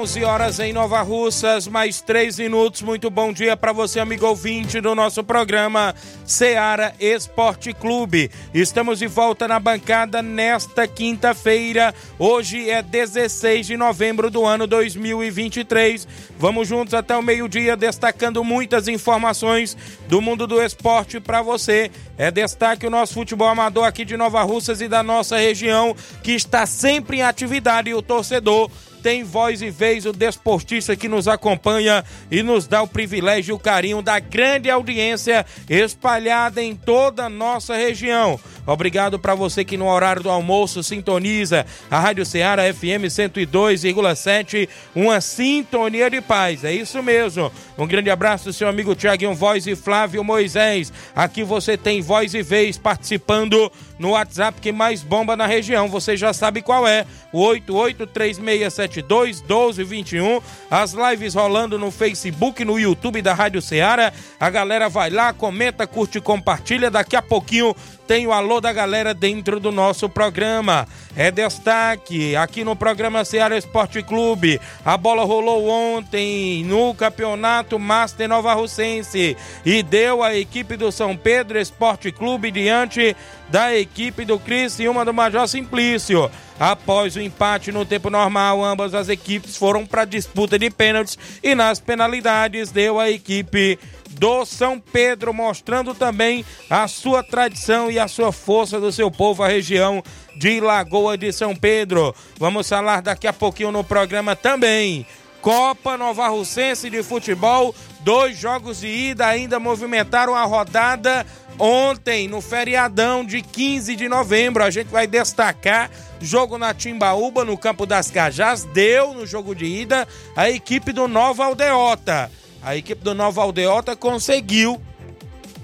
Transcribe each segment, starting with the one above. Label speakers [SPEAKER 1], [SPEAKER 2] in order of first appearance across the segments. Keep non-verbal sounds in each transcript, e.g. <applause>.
[SPEAKER 1] 11 horas em Nova Russas, mais 3 minutos. Muito bom dia para você, amigo ouvinte do nosso programa Seara Esporte Clube. Estamos de volta na bancada nesta quinta-feira. Hoje é 16 de novembro do ano 2023. Vamos juntos até o meio-dia, destacando muitas informações do mundo do esporte para você. É destaque o nosso futebol amador aqui de Nova Russas e da nossa região, que está sempre em atividade e o torcedor tem voz e vez o desportista que nos acompanha e nos dá o privilégio e o carinho da grande audiência espalhada em toda a nossa região. Obrigado para você que no horário do almoço sintoniza a Rádio Ceará FM 102,7, uma sintonia de paz. É isso mesmo. Um grande abraço seu amigo Tiaguinho Voz e Flávio Moisés. Aqui você tem voz e vez participando no WhatsApp que mais bomba na região. Você já sabe qual é: o 8836721221. As lives rolando no Facebook, no YouTube da Rádio Ceará. A galera vai lá, comenta, curte compartilha. Daqui a pouquinho tem o alô da galera dentro do nosso programa. É destaque aqui no programa Ceará Esporte Clube. A bola rolou ontem no Campeonato Master Nova Russense e deu a equipe do São Pedro Esporte Clube diante da equipe do Criciúma do Major Simplício. Após o empate no tempo normal, ambas as equipes foram para disputa de pênaltis e nas penalidades deu a equipe do São Pedro, mostrando também a sua tradição e a sua força do seu povo, a região de Lagoa de São Pedro. Vamos falar daqui a pouquinho no programa também. Copa Nova Russense de Futebol, dois jogos de ida ainda movimentaram a rodada ontem, no feriadão de 15 de novembro. A gente vai destacar jogo na Timbaúba, no Campo das Cajás. Deu no jogo de ida a equipe do Nova Aldeota. A equipe do Nova Aldeota conseguiu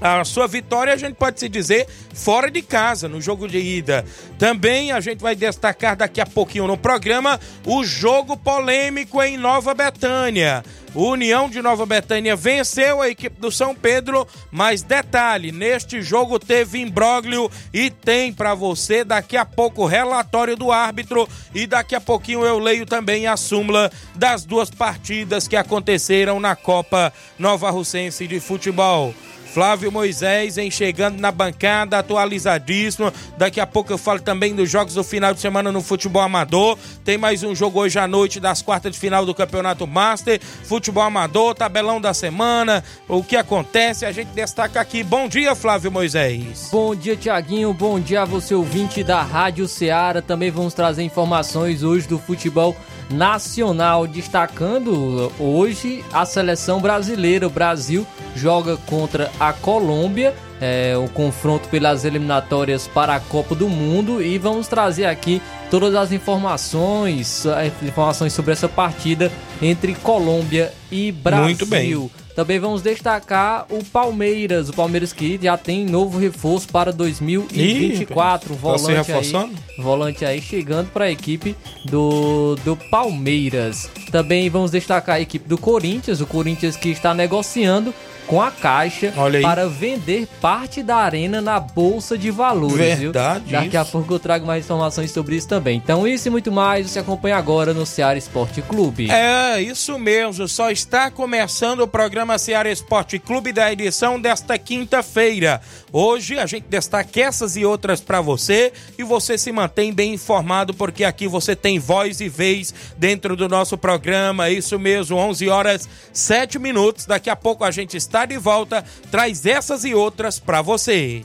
[SPEAKER 1] a sua vitória, a gente pode se dizer, fora de casa, no jogo de ida. Também a gente vai destacar daqui a pouquinho no programa o jogo polêmico em Nova Betânia. O União de Nova Betânia venceu a equipe do São Pedro, mas detalhe, neste jogo teve imbróglio e tem para você daqui a pouco o relatório do árbitro e daqui a pouquinho eu leio também a súmula das duas partidas que aconteceram na Copa Nova Russense de Futebol. Flávio Moisés em chegando na bancada, atualizadíssimo. Daqui a pouco eu falo também dos jogos do final de semana no futebol amador. Tem mais um jogo hoje à noite das quartas de final do Campeonato Master. Futebol amador, tabelão da semana, o que acontece, a gente destaca aqui. Bom dia, Flávio Moisés.
[SPEAKER 2] Bom dia, Tiaguinho. Bom dia a você, ouvinte da Rádio Ceará. Também vamos trazer informações hoje do futebol nacional, destacando hoje a seleção brasileira. O Brasil joga contra a Colômbia, é, o confronto pelas eliminatórias para a Copa do Mundo e vamos trazer aqui todas as informações, informações sobre essa partida entre Colômbia e Brasil.
[SPEAKER 1] Muito bem.
[SPEAKER 2] Também vamos destacar o Palmeiras, o Palmeiras que já tem novo reforço para 2024, Ih, volante aí, volante aí chegando para a equipe do, do Palmeiras. Também vamos destacar a equipe do Corinthians, o Corinthians que está negociando com a Caixa para vender parte da arena na Bolsa de Valores.
[SPEAKER 1] Verdade,
[SPEAKER 2] Viu? Daqui a
[SPEAKER 1] isso.
[SPEAKER 2] pouco eu trago mais informações sobre isso também. Então, isso e muito mais você acompanha agora no Ceará Esporte Clube.
[SPEAKER 1] É, isso mesmo. Só está começando o programa Ceará Esporte Clube da edição desta quinta-feira. Hoje a gente destaca essas e outras para você e você se mantém bem informado porque aqui você tem voz e vez dentro do nosso programa. Isso mesmo, 11 horas 7 minutos. Daqui a pouco a gente está de volta, traz essas e outras para você.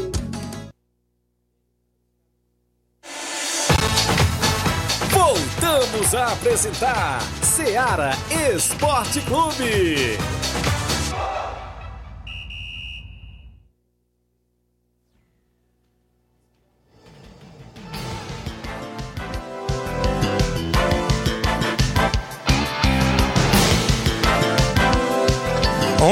[SPEAKER 3] A apresentar Seara Esporte Clube.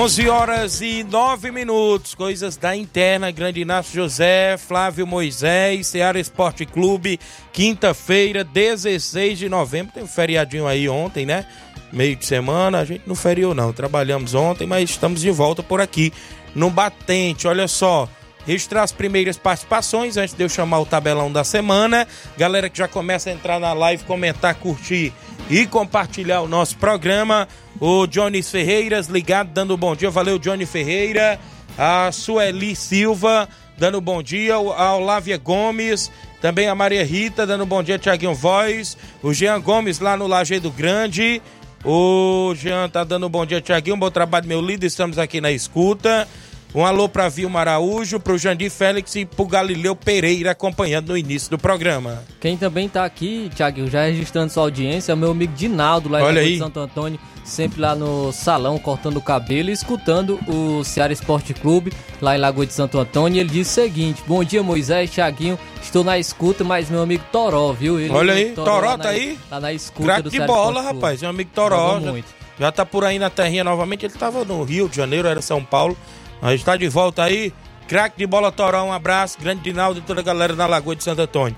[SPEAKER 1] Onze horas e nove minutos, coisas da interna, Grande Inácio José, Flávio Moisés, Seara Esporte Clube, quinta-feira, 16 de novembro, tem um feriadinho aí ontem, né? Meio de semana, a gente não feriou não, trabalhamos ontem, mas estamos de volta por aqui no Batente, olha só, registrar as primeiras participações antes de eu chamar o tabelão da semana, galera que já começa a entrar na live, comentar, curtir e compartilhar o nosso programa. O Johnny Ferreiras ligado, dando bom dia. Valeu, Johnny Ferreira. A Sueli Silva dando bom dia. A Olávia Gomes. Também a Maria Rita dando bom dia. Tiaguinho Voz. O Jean Gomes lá no Lajeado Grande. O Jean tá dando bom dia, Tiaguinho. Bom trabalho, meu líder. Estamos aqui na escuta. Um alô para Vilma Araújo, para o Jandir Félix e para o Galileu Pereira acompanhando no início do programa.
[SPEAKER 2] Quem também tá aqui, Thiago, já registrando sua audiência, é o meu amigo Dinaldo, lá em
[SPEAKER 1] Olha
[SPEAKER 2] de Santo Antônio, sempre lá no salão, cortando o cabelo e escutando o Ceará Esporte Clube, lá em Lagoa de Santo Antônio. Ele diz o seguinte: Bom dia, Moisés, Thiaguinho, estou na escuta, mas meu amigo Toró, viu? Ele,
[SPEAKER 1] Olha aí, Toró
[SPEAKER 2] lá
[SPEAKER 1] tá
[SPEAKER 2] na-
[SPEAKER 1] aí?
[SPEAKER 2] Lá na escuta
[SPEAKER 1] Craque
[SPEAKER 2] do
[SPEAKER 1] de
[SPEAKER 2] Ceará
[SPEAKER 1] bola,
[SPEAKER 2] Clube.
[SPEAKER 1] rapaz. Meu amigo Toró. Já,
[SPEAKER 2] muito.
[SPEAKER 1] já tá por aí na terrinha novamente. Ele tava no Rio de Janeiro, era São Paulo. A gente tá de volta aí. Craque de bola Toró, um abraço. Grande Dinaldo e toda a galera na Lagoa de Santo Antônio.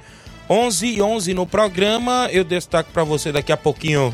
[SPEAKER 1] 11 e 11 no programa. Eu destaco pra você daqui a pouquinho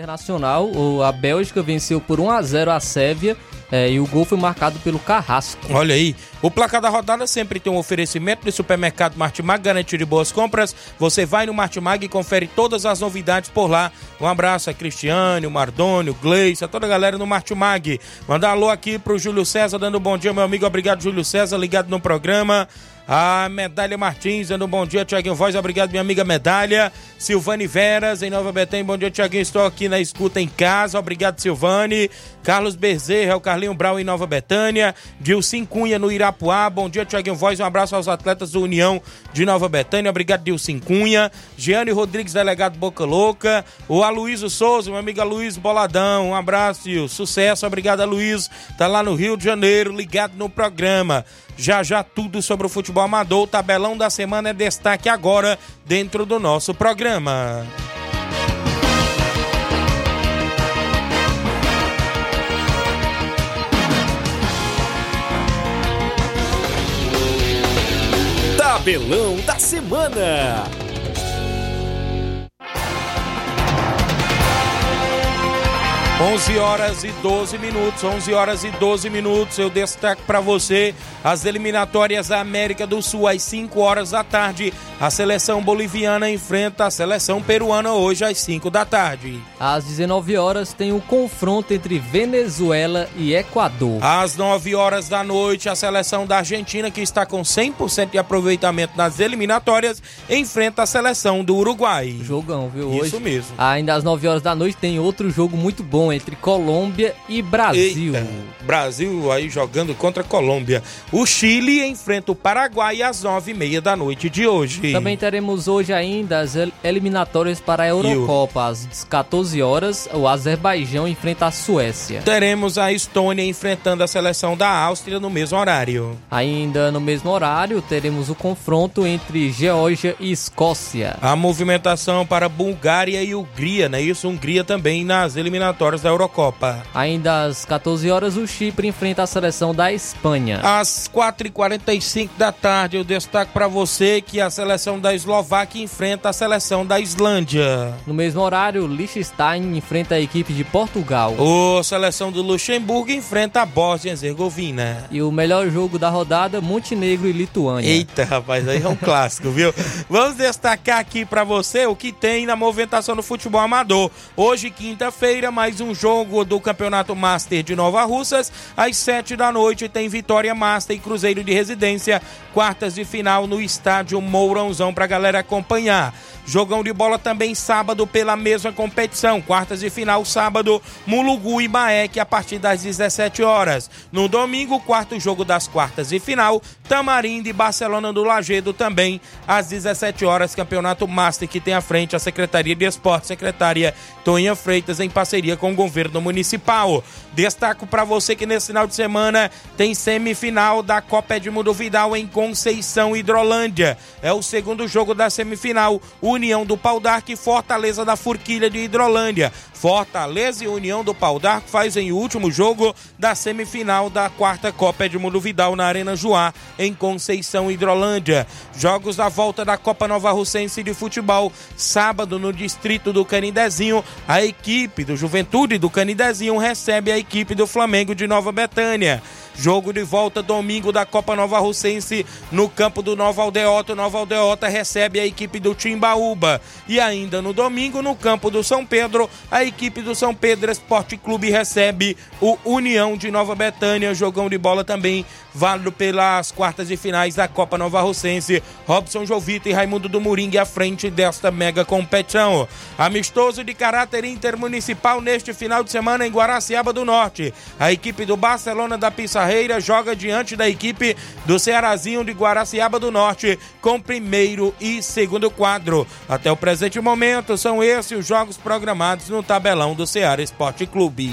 [SPEAKER 2] Internacional, a Bélgica venceu por 1 a 0 a Sérvia é, e o gol foi marcado pelo Carrasco.
[SPEAKER 1] Olha aí, o placar da rodada sempre tem um oferecimento do supermercado Martimag, garantia de boas compras. Você vai no Martimag e confere todas as novidades por lá. Um abraço a Cristiane, o Mardônio, o Gleice, a toda a galera no Martimag. Mandar um alô aqui pro Júlio César, dando um bom dia, meu amigo. Obrigado, Júlio César, ligado no programa. A Medalha Martins, dando um bom dia, Tiaguinho Voz, obrigado, minha amiga Medalha. Silvane Veras, em Nova Betém, bom dia, Tiaguinho, estou aqui na escuta em casa, obrigado, Silvane. Carlos Bezerra, o Carlinho Brau em Nova Betânia. Dilcim Cunha no Irapuá, bom dia, Tiaguinho Voz, um abraço aos atletas do União de Nova Betânia, obrigado, Dilcim Cunha. Giane Rodrigues, delegado Boca Louca. O Aloysio Souza, meu amigo Aloysio Boladão, um abraço e sucesso, obrigado, Aloysio. Tá lá no Rio de Janeiro, ligado no programa. Já já tudo sobre o futebol amador. O tabelão da semana é destaque agora dentro do nosso programa.
[SPEAKER 3] Tabelão da semana.
[SPEAKER 1] 11 horas e 12 minutos, 11 horas e 12 minutos. Eu destaco para você as eliminatórias da América do Sul às 5 horas da tarde. A seleção boliviana enfrenta a seleção peruana hoje às 5 da tarde.
[SPEAKER 2] Às 19 horas tem o confronto entre Venezuela e Equador.
[SPEAKER 1] Às 9 horas da noite, a seleção da Argentina, que está com 100% de aproveitamento nas eliminatórias, enfrenta a seleção do Uruguai.
[SPEAKER 2] Jogão, viu? Hoje,
[SPEAKER 1] Isso mesmo.
[SPEAKER 2] Ainda às 9 horas da noite tem outro jogo muito bom entre Colômbia e Brasil.
[SPEAKER 1] Eita, Brasil aí jogando contra a Colômbia. O Chile enfrenta o Paraguai às 9h30 da noite de hoje.
[SPEAKER 2] Também teremos hoje ainda as el- eliminatórias para a Eurocopa. Às 14 horas, o Azerbaijão enfrenta a Suécia.
[SPEAKER 1] Teremos a Estônia enfrentando a seleção da Áustria no mesmo horário.
[SPEAKER 2] Ainda no mesmo horário, teremos o confronto entre Geórgia e Escócia.
[SPEAKER 1] A movimentação para Bulgária e Hungria, né? Isso, Hungria também nas eliminatórias da Eurocopa.
[SPEAKER 2] Ainda às 14 horas, o Chipre enfrenta a seleção da Espanha.
[SPEAKER 1] Às 4h45 da tarde, eu destaco para você que a seleção da Eslováquia enfrenta a seleção da Islândia.
[SPEAKER 2] No mesmo horário, Liechtenstein enfrenta a equipe de Portugal.
[SPEAKER 1] A seleção do Luxemburgo enfrenta a Bósnia e Herzegovina.
[SPEAKER 2] E o melhor jogo da rodada, Montenegro e Lituânia.
[SPEAKER 1] Eita, rapaz, aí é um clássico, viu? Vamos destacar aqui pra você o que tem na movimentação do futebol amador. Hoje, quinta-feira, mais um jogo do Campeonato Master de Nova Russas. Às sete da noite tem Vitória Master e Cruzeiro de Residência. Quartas de final no estádio Mourãozão pra galera acompanhar. Jogão de bola também sábado pela mesma competição. Quartas de final sábado, Mulugu e Baek a partir das 17 horas. No domingo, quarto jogo das quartas de final, Tamarindo e Barcelona do Lagedo também às 17 horas. Campeonato Master que tem à frente a Secretaria de Esporte, secretária Tonha Freitas em parceria com o governo municipal. Destaco para você que nesse final de semana tem semifinal da Copa Edmundo Vidal em Conceição Hidrolândia. É o segundo jogo da semifinal. União do Pau d'Arco e Fortaleza da Forquilha de Hidrolândia. Fortaleza e União do Pau d'Arco fazem o último jogo da semifinal da quarta Copa Edmundo Vidal na Arena Joá, em Conceição Hidrolândia. Jogos da volta da Copa Nova Russense de Futebol. Sábado, no distrito do Canidezinho, a equipe do Juventude do Canidezinho recebe a equipe do Flamengo de Nova Betânia. Jogo de volta domingo da Copa Nova Russense no campo do Nova Aldeota. Nova Aldeota recebe a equipe do Timbaúba. E ainda no domingo, no campo do São Pedro, a equipe do São Pedro Esporte Clube recebe o União de Nova Betânia. Jogão de bola também válido pelas quartas de finais da Copa Nova Russense. Robson Jovita e Raimundo do Moringue à frente desta mega competição. Amistoso de caráter intermunicipal neste final de semana em Guaraciaba do Norte. A equipe do Barcelona da Joga diante da equipe do Cearazinho de Guaraciaba do Norte com primeiro e segundo quadro. Até o presente momento são esses os jogos programados no tabelão do Ceará Esporte Clube.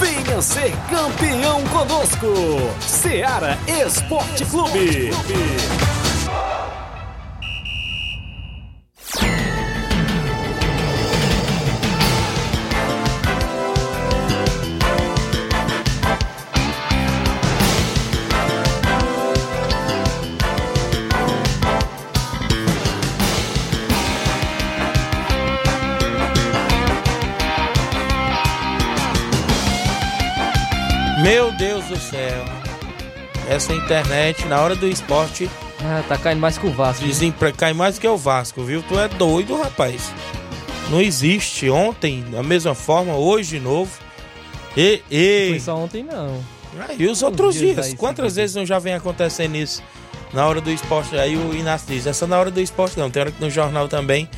[SPEAKER 3] Venha ser campeão conosco. Seara Esporte Clube.
[SPEAKER 1] Meu Deus do céu. Essa internet na hora do esporte
[SPEAKER 2] ah, tá caindo mais que o Vasco.
[SPEAKER 1] desempre... cai mais que o Vasco, viu? Tu é doido, rapaz. Não existe. Ontem, da mesma forma, hoje de novo. E,
[SPEAKER 2] Foi
[SPEAKER 1] e,
[SPEAKER 2] só ontem, não.
[SPEAKER 1] Ah, e os outros
[SPEAKER 2] dias
[SPEAKER 1] dias? Quantas
[SPEAKER 2] sim.
[SPEAKER 1] vezes não já vem acontecendo isso? Na hora do esporte, aí o Inácio diz, essa na hora do esporte não, tem hora que no jornal também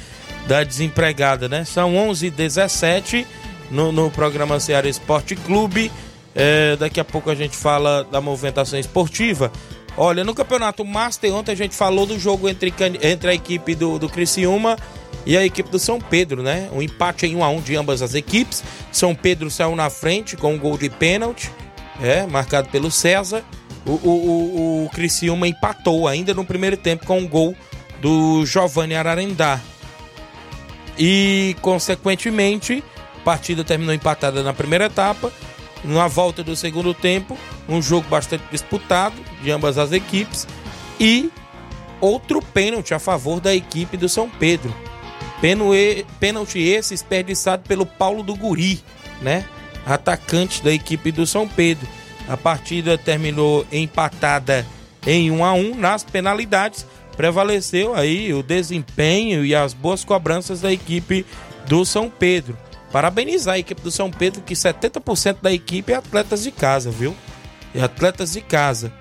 [SPEAKER 1] da desempregada, né? São 11 h 17 no, no programa Ceará Esporte Clube. É, daqui a pouco a gente fala da movimentação esportiva. Olha, no Campeonato Master, ontem a gente falou do jogo entre, entre a equipe do, do Criciúma e a equipe do São Pedro, né? Um empate em 1 a 1 de ambas as equipes. São Pedro saiu na frente com um gol de pênalti, é, marcado pelo César. O, o, o, o Criciúma empatou ainda no primeiro tempo com um gol do Giovanni Ararendá. E, consequentemente, a partida terminou empatada na primeira etapa. Na volta do segundo tempo, um jogo bastante disputado de ambas as equipes. E outro pênalti a favor da equipe do São Pedro. Pênalti esse desperdiçado pelo Paulo do Guri, né? Atacante da equipe do São Pedro. A partida terminou empatada em 1 a 1 nas penalidades. Prevaleceu aí o desempenho e as boas cobranças da equipe do São Pedro. Parabenizar a equipe do São Pedro, que 70% da equipe é atletas de casa, viu? E atletas de casa.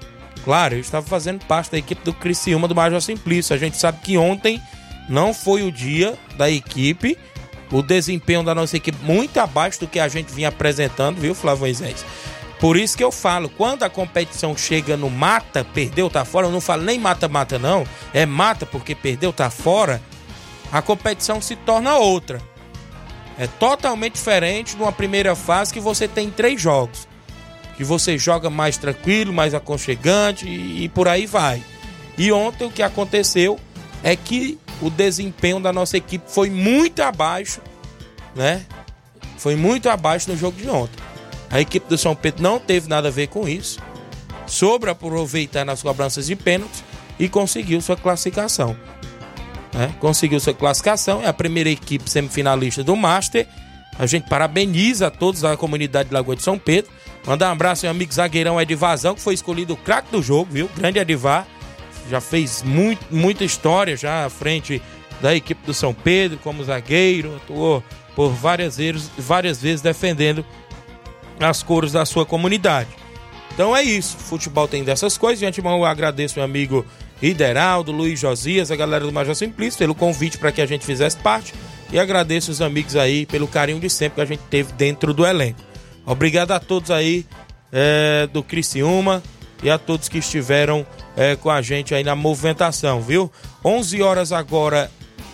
[SPEAKER 1] Claro, eu estava fazendo parte da equipe do Criciúma do Major Simplício. A gente sabe que ontem não foi o dia da equipe. O desempenho da nossa equipe muito abaixo do que a gente vinha apresentando, viu, Flávio Moisés? Por isso que eu falo, quando a competição chega no mata, perdeu, tá fora, eu não falo nem mata-mata não, é mata porque perdeu, tá fora, a competição se torna outra. É totalmente diferente de uma primeira fase que você tem três jogos. Que você joga mais tranquilo, mais aconchegante e, e por aí vai. E ontem o que aconteceu é que o desempenho da nossa equipe foi muito abaixo, né? Foi muito abaixo no jogo de ontem. A equipe do São Pedro não teve nada a ver com isso. Sobre aproveitar nas cobranças de pênaltis e conseguiu sua classificação né? conseguiu sua classificação, é a primeira equipe semifinalista do Master. A gente parabeniza a todos da comunidade de Lagoa de São Pedro. Mandar um abraço ao meu amigo zagueirão Edivazão, que foi escolhido o craque do jogo, viu? Grande Edivar. Já fez muito, muita história já à frente da equipe do São Pedro, como zagueiro, atuou por várias vezes, várias vezes defendendo as cores da sua comunidade. Então é isso. Futebol tem dessas coisas. De antemão eu agradeço meu amigo Ideraldo, Luiz Josias, a galera do Major Simplício pelo convite para que a gente fizesse parte. E agradeço os amigos aí pelo carinho de sempre que a gente teve dentro do elenco. Obrigado a todos aí é, do Criciúma e a todos que estiveram é, com a gente aí na movimentação, viu? 11 horas agora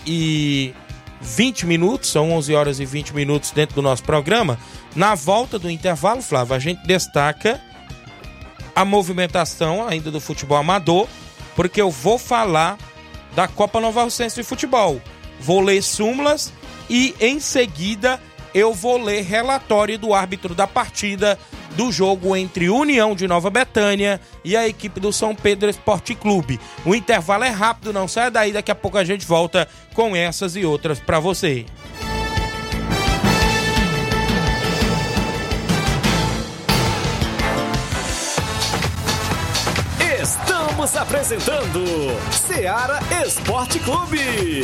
[SPEAKER 1] e 20 minutos, são 11 horas e 20 minutos dentro do nosso programa. Na volta do intervalo, Flávio, a gente destaca a movimentação ainda do futebol amador, porque eu vou falar da Copa Nova Rocense de Futebol. Vou ler súmulas e em seguida eu vou ler relatório do árbitro da partida do jogo entre União de Nova Betânia e a equipe do São Pedro Esporte Clube. O intervalo é rápido, não sai daí, daqui a pouco a gente volta com essas e outras para você.
[SPEAKER 3] Estamos apresentando Seara Esporte Clube.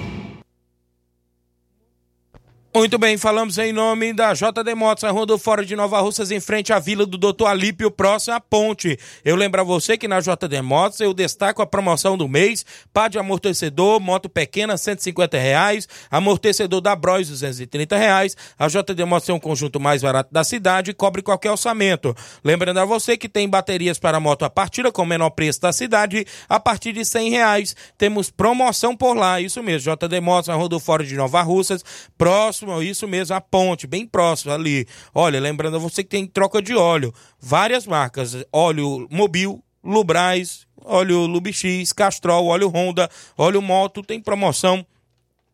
[SPEAKER 1] Muito bem, falamos em nome da JD Motos, a Rua do Fora de Nova Russas, em frente à Vila do Doutor Alípio, próximo à ponte. Eu lembro a você que na JD Motos eu destaco a promoção do mês, pá de amortecedor, moto pequena, 150 reais, amortecedor da Bros, 230 reais. A JD Motos é um conjunto mais barato da cidade e cobre qualquer orçamento. Lembrando a você que tem baterias para moto a partir com o menor preço da cidade, a partir de 100 reais. Temos promoção por lá, isso mesmo, JD Motos, a Rua do Fora de Nova Russas, próximo próximo, isso mesmo, a ponte, bem próximo ali. Olha, lembrando a você que tem troca de óleo, várias marcas, óleo Mobil, Lubrais, óleo Lubix, Castrol, óleo Honda, óleo Moto, tem promoção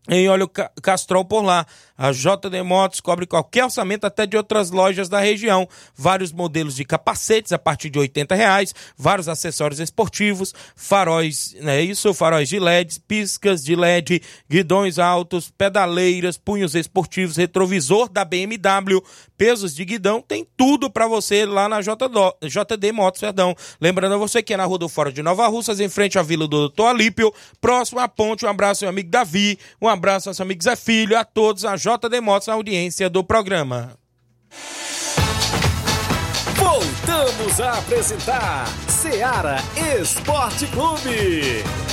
[SPEAKER 1] em óleo Castrol por lá. A JD Motos cobre qualquer orçamento até de outras lojas da região. Vários modelos de capacetes a partir de 80 reais, vários acessórios esportivos, faróis, né? Isso, faróis de LED, piscas de LED, guidões altos, pedaleiras, punhos esportivos, retrovisor da BMW, pesos de guidão, tem tudo para você lá na JD, Motos, perdão. Lembrando a você que é na Rua do Fora de Nova Russas, em frente à Vila do Doutor Alípio, próximo à ponte. Um abraço, meu amigo Davi, um abraço aos amigos Zé Filho, a todos, a JD Motos na audiência do programa.
[SPEAKER 3] Voltamos a apresentar Seara Esporte Clube.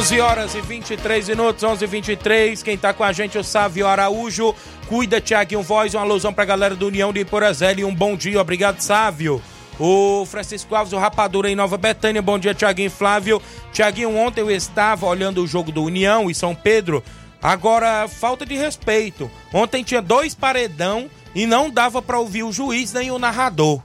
[SPEAKER 1] 11 horas e 23 minutos, 11 e 23 Quem tá com a gente é o Sávio Araújo. Cuida, Tiaguinho Voz. Uma alusão pra galera do União de Iporazeli. Um bom dia, obrigado, Sávio. O Francisco Alves, o Rapadura em Nova Betânia. Bom dia, Tiaguinho Flávio. Tiaguinho, ontem eu estava olhando o jogo do União e São Pedro. Agora, falta de respeito. Ontem tinha dois paredão e não dava para ouvir o juiz nem o narrador.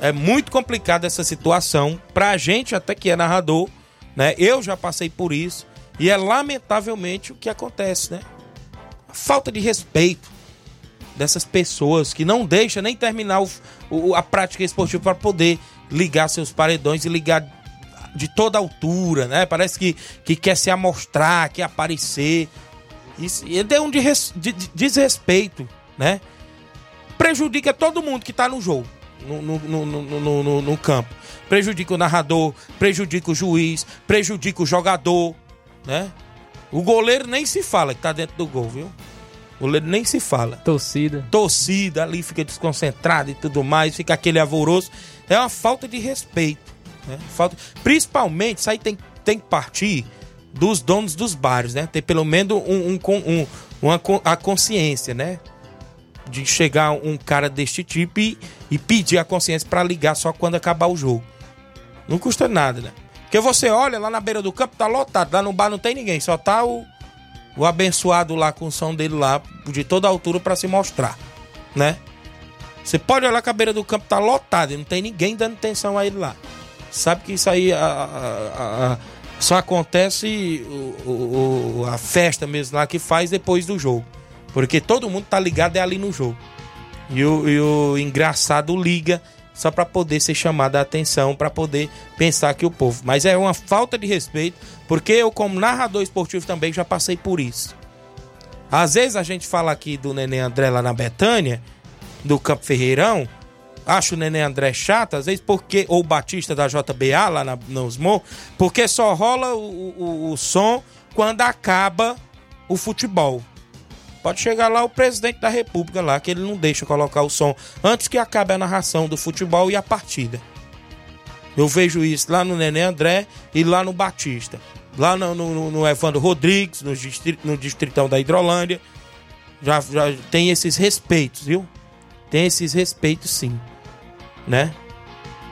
[SPEAKER 1] É muito complicada essa situação. Pra gente, até que é narrador, né? Eu já passei por isso e é lamentavelmente o que acontece, né? A falta de respeito dessas pessoas que não deixa nem terminar o, o, a prática esportiva para poder ligar seus paredões e ligar de toda altura, né? Parece que, que quer se amostrar, quer aparecer. Isso, ele é um de, de, de desrespeito, né? Prejudica todo mundo que está no jogo, no, no, no, no, campo prejudica o narrador, prejudica o juiz, prejudica o jogador, né? O goleiro nem se fala que tá dentro do gol, viu? O goleiro nem se fala.
[SPEAKER 2] Torcida.
[SPEAKER 1] Torcida ali fica desconcentrada e tudo mais, fica aquele alvoroço. É uma falta de respeito, né? Falta... Principalmente, isso aí tem, tem que partir dos donos dos bares, né? Ter pelo menos um, um, um uma, a consciência, né? De chegar um cara deste tipo e, e pedir a consciência para ligar só quando acabar o jogo. Não custa nada, né? Porque você olha lá na beira do campo, tá lotado. Lá no bar não tem ninguém, só tá o, o abençoado lá com o som dele lá, de toda altura para se mostrar, né? Você pode olhar que a beira do campo tá lotada e não tem ninguém dando atenção a ele lá. Sabe que isso aí a, a, a, só acontece o, o, a festa mesmo lá que faz depois do jogo. Porque todo mundo tá ligado é ali no jogo. E o, e o engraçado liga só para poder ser chamada a atenção, para poder pensar que o povo. Mas é uma falta de respeito, porque eu, como narrador esportivo, também já passei por isso. Às vezes a gente fala aqui do Neném André lá na Betânia, do Campo Ferreirão, acho o Neném André chato, às vezes porque, ou o Batista da JBA lá na, nos porque só rola o, o, o som quando acaba o futebol. Pode chegar lá o presidente da república lá, que ele não deixa colocar o som antes que acabe a narração do futebol e a partida. Eu vejo isso lá no Nenê André e lá no Batista. Lá no, no, no Evandro Rodrigues, no, distrit, no Distritão da Hidrolândia. Já, já tem esses respeitos, viu? Tem esses respeitos sim. Né?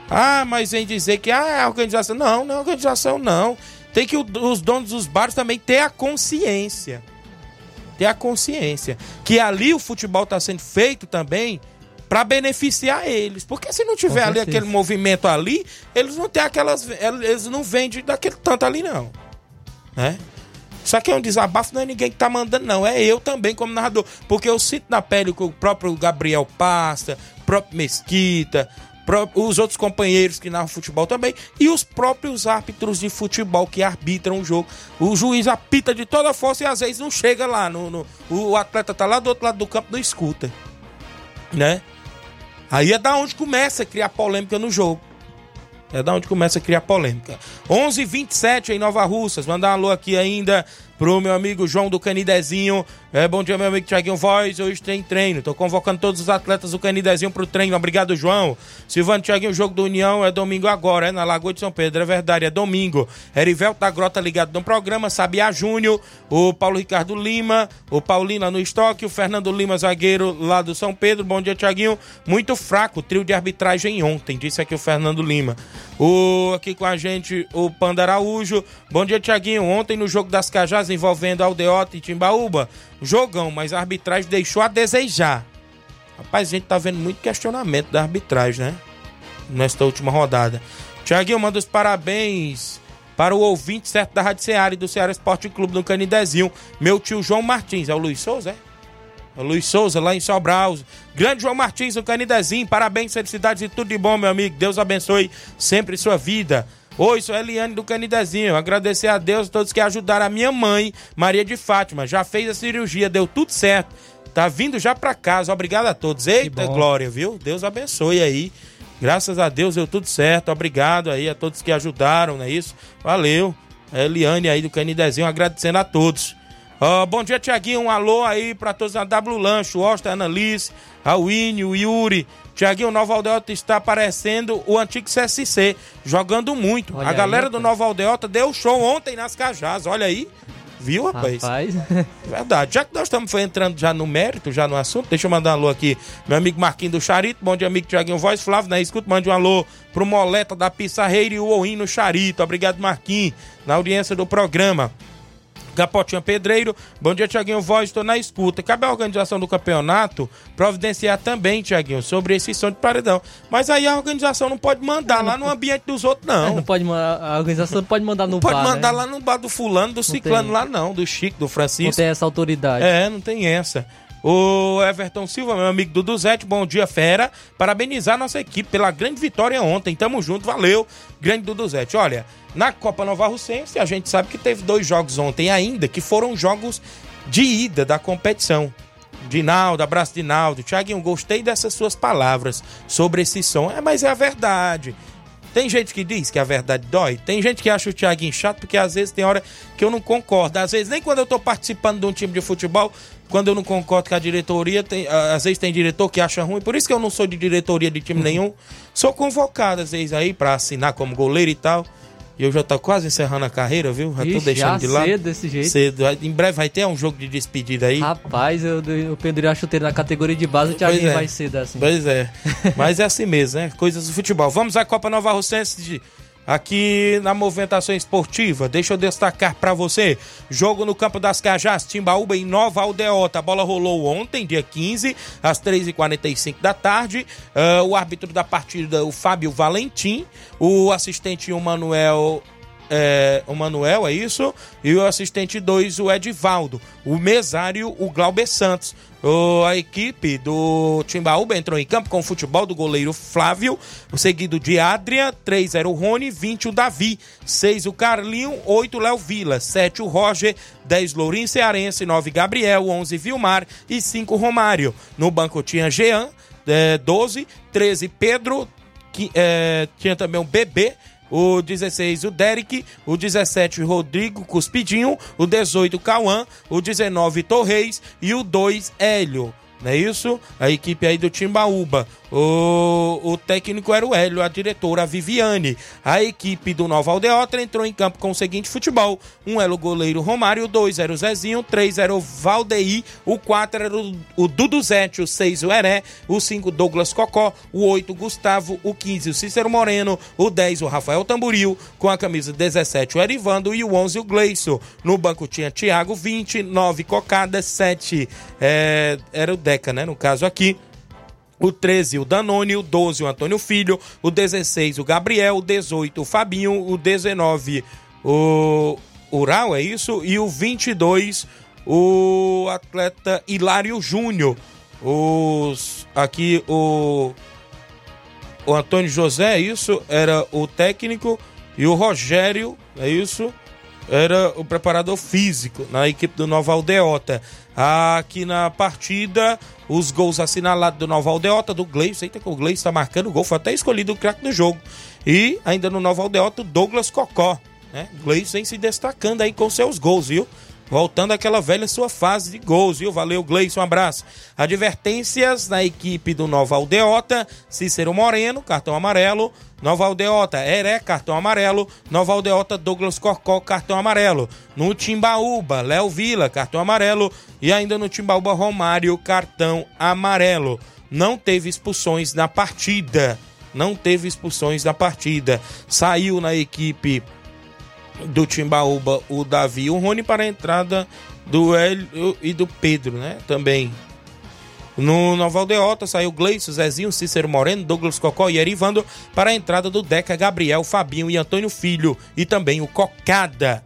[SPEAKER 1] Ah, mas vem dizer que ah, é organização. Não, não é organização, não. Tem que os donos dos bares também ter a consciência ter a consciência que ali o futebol está sendo feito também para beneficiar eles. Porque se não tiver ali aquele movimento ali, eles não têm aquelas. Eles não vendem daquele tanto ali, não. Né? Isso aqui é um desabafo, não é ninguém que tá mandando, não. É eu também, como narrador. Porque eu sinto na pele que o próprio Gabriel Pasta, o próprio Mesquita, os outros companheiros que narram futebol também, e os próprios árbitros de futebol que arbitram o jogo. O juiz apita de toda força e às vezes não chega lá. No, no- o atleta tá lá do outro lado do campo, não escuta. Né? Aí é da onde começa a criar polêmica no jogo. É da onde começa a criar polêmica. 11 h 27 em Nova Russas. Mandar um alô aqui ainda pro meu amigo João do Canidezinho. É, bom dia, meu amigo Tiaguinho Voz. Hoje tem treino. Tô convocando todos os atletas do Canidezinho pro treino. Obrigado, João. Silvano Tiaguinho, jogo do União é domingo agora, é na Lagoa de São Pedro. É verdade, é domingo. Erivelto da Grota ligado no programa. Sabia Júnior, o Paulo Ricardo Lima, o Paulina no estoque, o Fernando Lima, zagueiro lá do São Pedro. Bom dia, Tiaguinho. Muito fraco o trio de arbitragem ontem, disse aqui o Fernando Lima. O, aqui com a gente, o Panda Araújo. Bom dia, Tiaguinho. Ontem no jogo das Cajás envolvendo Aldeota e Timbaúba, jogão, mas a arbitragem deixou a desejar. Rapaz, a gente tá vendo muito questionamento da arbitragem, né? Nesta última rodada. Tiaguinho, manda os parabéns para o ouvinte certo da Rádio Ceará e do Ceará Esporte Clube do Canidezinho, meu tio João Martins. É o Luiz Souza, é? É o Luiz Souza, lá em Sobral. Grande João Martins, do Canidezinho. Parabéns, felicidades e tudo de bom, meu amigo. Deus abençoe sempre sua vida. Oi, sou a Eliane do Canidezinho. Agradecer a Deus a todos que ajudaram a minha mãe, Maria de Fátima. Já fez a cirurgia, deu tudo certo. Tá vindo já pra casa. Obrigado a todos. Eita, glória, viu? Deus abençoe aí. Graças a Deus deu tudo certo. Obrigado aí a todos que ajudaram, não é isso? Valeu. A Eliane aí do Canidezinho, agradecendo a todos. Ó, bom dia, Tiaguinho. Um alô aí pra todos na W Lancho, Osta, Annalise, a Winnie, o Yuri. Tiaguinho, o Nova Aldeota está parecendo o antigo CSC, jogando muito.
[SPEAKER 2] Olha
[SPEAKER 1] a
[SPEAKER 2] aí,
[SPEAKER 1] galera do
[SPEAKER 2] rapaz.
[SPEAKER 1] Nova Aldeota deu show ontem nas Cajás, olha aí. Viu, rapaz?
[SPEAKER 2] Rapaz, <laughs>
[SPEAKER 1] Verdade. Já que nós estamos entrando já no mérito, já no assunto, deixa eu mandar um alô aqui. Meu amigo Marquinhos do Charito, bom dia, amigo Tiaguinho Voz. Flávio, né? Escuta, mande um alô pro Moleta da Pissarreira e o Oim no Charito. Obrigado, Marquinhos, na audiência do programa. Capotinha Pedreiro, bom dia, Tiaguinho Voz, estou na escuta. Cabe à organização do campeonato providenciar também, Tiaguinho, sobre esse som de paredão. Mas aí a organização não pode mandar lá no ambiente dos outros, não.
[SPEAKER 2] não pode, a organização não pode mandar no
[SPEAKER 1] Pode
[SPEAKER 2] bar,
[SPEAKER 1] mandar
[SPEAKER 2] né?
[SPEAKER 1] lá no bar do fulano, do ciclano
[SPEAKER 2] tem.
[SPEAKER 1] lá não, do Chico, do
[SPEAKER 2] Não
[SPEAKER 1] Francisco.
[SPEAKER 2] tem essa autoridade.
[SPEAKER 1] É, não tem essa. O Everton Silva, meu amigo do Duzete, bom dia, fera. Parabenizar nossa equipe pela grande vitória ontem. Tamo junto, valeu. Grande Duduzete. Olha, na Copa Nova Russense, a gente sabe que teve dois jogos ontem ainda, que foram jogos de ida da competição. Dinaldo, abraço Dinaldo. Tiaguinho, gostei dessas suas palavras sobre esse som. É, mas é a verdade. Tem gente que diz que a verdade dói. Tem gente que acha o Thiaguinho chato, porque às vezes tem hora que eu não concordo. Às vezes, nem quando eu tô participando de um time de futebol, quando eu não concordo com a diretoria, tem, às vezes tem diretor que acha ruim. Por isso que eu não sou de diretoria de time nenhum. Sou convocado, às vezes, aí, pra assinar como goleiro e tal. E eu já tô quase encerrando a carreira, viu? Já tô
[SPEAKER 2] Ixi,
[SPEAKER 1] deixando
[SPEAKER 2] já
[SPEAKER 1] de lado.
[SPEAKER 2] cedo desse jeito.
[SPEAKER 1] Cedo. Em breve vai ter um jogo de despedida aí.
[SPEAKER 2] Rapaz, eu, eu pendurei a chuteira na categoria de base, o Thiaguinho
[SPEAKER 1] é.
[SPEAKER 2] vai cedo assim.
[SPEAKER 1] Pois é. <laughs> Mas é assim mesmo, né? Coisas do futebol. Vamos à Copa Nova Russense de- aqui na movimentação esportiva. Deixa eu destacar pra você. Jogo no Campo das Cajás, Timbaúba em Nova Aldeota. A bola rolou ontem, dia 15, às 3h45 da tarde. Ah, o árbitro da partida, o Fábio Valentim. O assistente, o Manuel é, o Manuel, é isso? E o assistente 2, o Edivaldo. O mesário, o Glauber Santos. O- a equipe do Timbaúba entrou em campo com o futebol do goleiro Flávio, seguido de Adria, 3 era o Rony, 20 o Davi, 6 o Carlinho, 8 o Léo Vila, 7 o Roger, 10 Lourinho Cearense, 9 Gabriel, 11 Vilmar e 5 Romário. No banco tinha Jean, é, 12, 13 Pedro, que, é, tinha também o Bebê, o 16 o Derek, o 17 o Rodrigo Cuspidinho, o 18 o Cauã, o 19 Torreis e o 2 Hélio. Não é isso? A equipe aí do Timbaúba. O, o técnico era o Hélio, a diretora Viviane. A equipe do Nova Aldeota entrou em campo com o seguinte futebol: um era o goleiro Romário, o dois era o Zezinho, o três era o Valdeir, o quatro era o, o Duduzete, o seis o Heré, o cinco Douglas Cocó, o oito o Gustavo, o 15 o Cícero Moreno, o 10 o Rafael Tamburil, com a camisa 17 o Erivando e o 11 o Gleison. No banco tinha Thiago 20, 9 Cocada, 7 é, era o Deca, né? No caso aqui. O 13, o Danone, o 12, o Antônio Filho, o 16, o Gabriel, o 18, o Fabinho, o 19, o, Ural, é isso? E o 22, o atleta Hilário Júnior. Os aqui o o Antônio José, é isso, era o técnico e o Rogério, é isso, era o preparador físico na equipe do Nova Aldeota. Aqui na partida, os gols assinalados do Nova Aldeota, do Gleison. Eita, que o Gleison está marcando o gol, foi até escolhido o craque do jogo. E ainda no Nova Aldeota, o Douglas Cocó. Né? Gleison se destacando aí com seus gols, viu? Voltando àquela velha sua fase de gols, viu? Valeu, Gleison, um abraço. Advertências na equipe do Nova Aldeota, Cícero Moreno, cartão amarelo. Nova Aldeota, Heré, cartão amarelo. Nova Aldeota, Douglas Corcó, cartão amarelo. No Timbaúba, Léo Vila, cartão amarelo. E ainda no Timbaúba, Romário, cartão amarelo. Não teve expulsões na partida. Não teve expulsões na partida. Saiu na equipe do Timbaúba o Davi e o Rony para a entrada do Hélio e do Pedro, né? Também. No Nova Aldeota saiu Gleison, Zezinho, Cícero Moreno, Douglas Cocó e Erivando para a entrada do Deca, Gabriel, Fabinho e Antônio Filho e também o Cocada.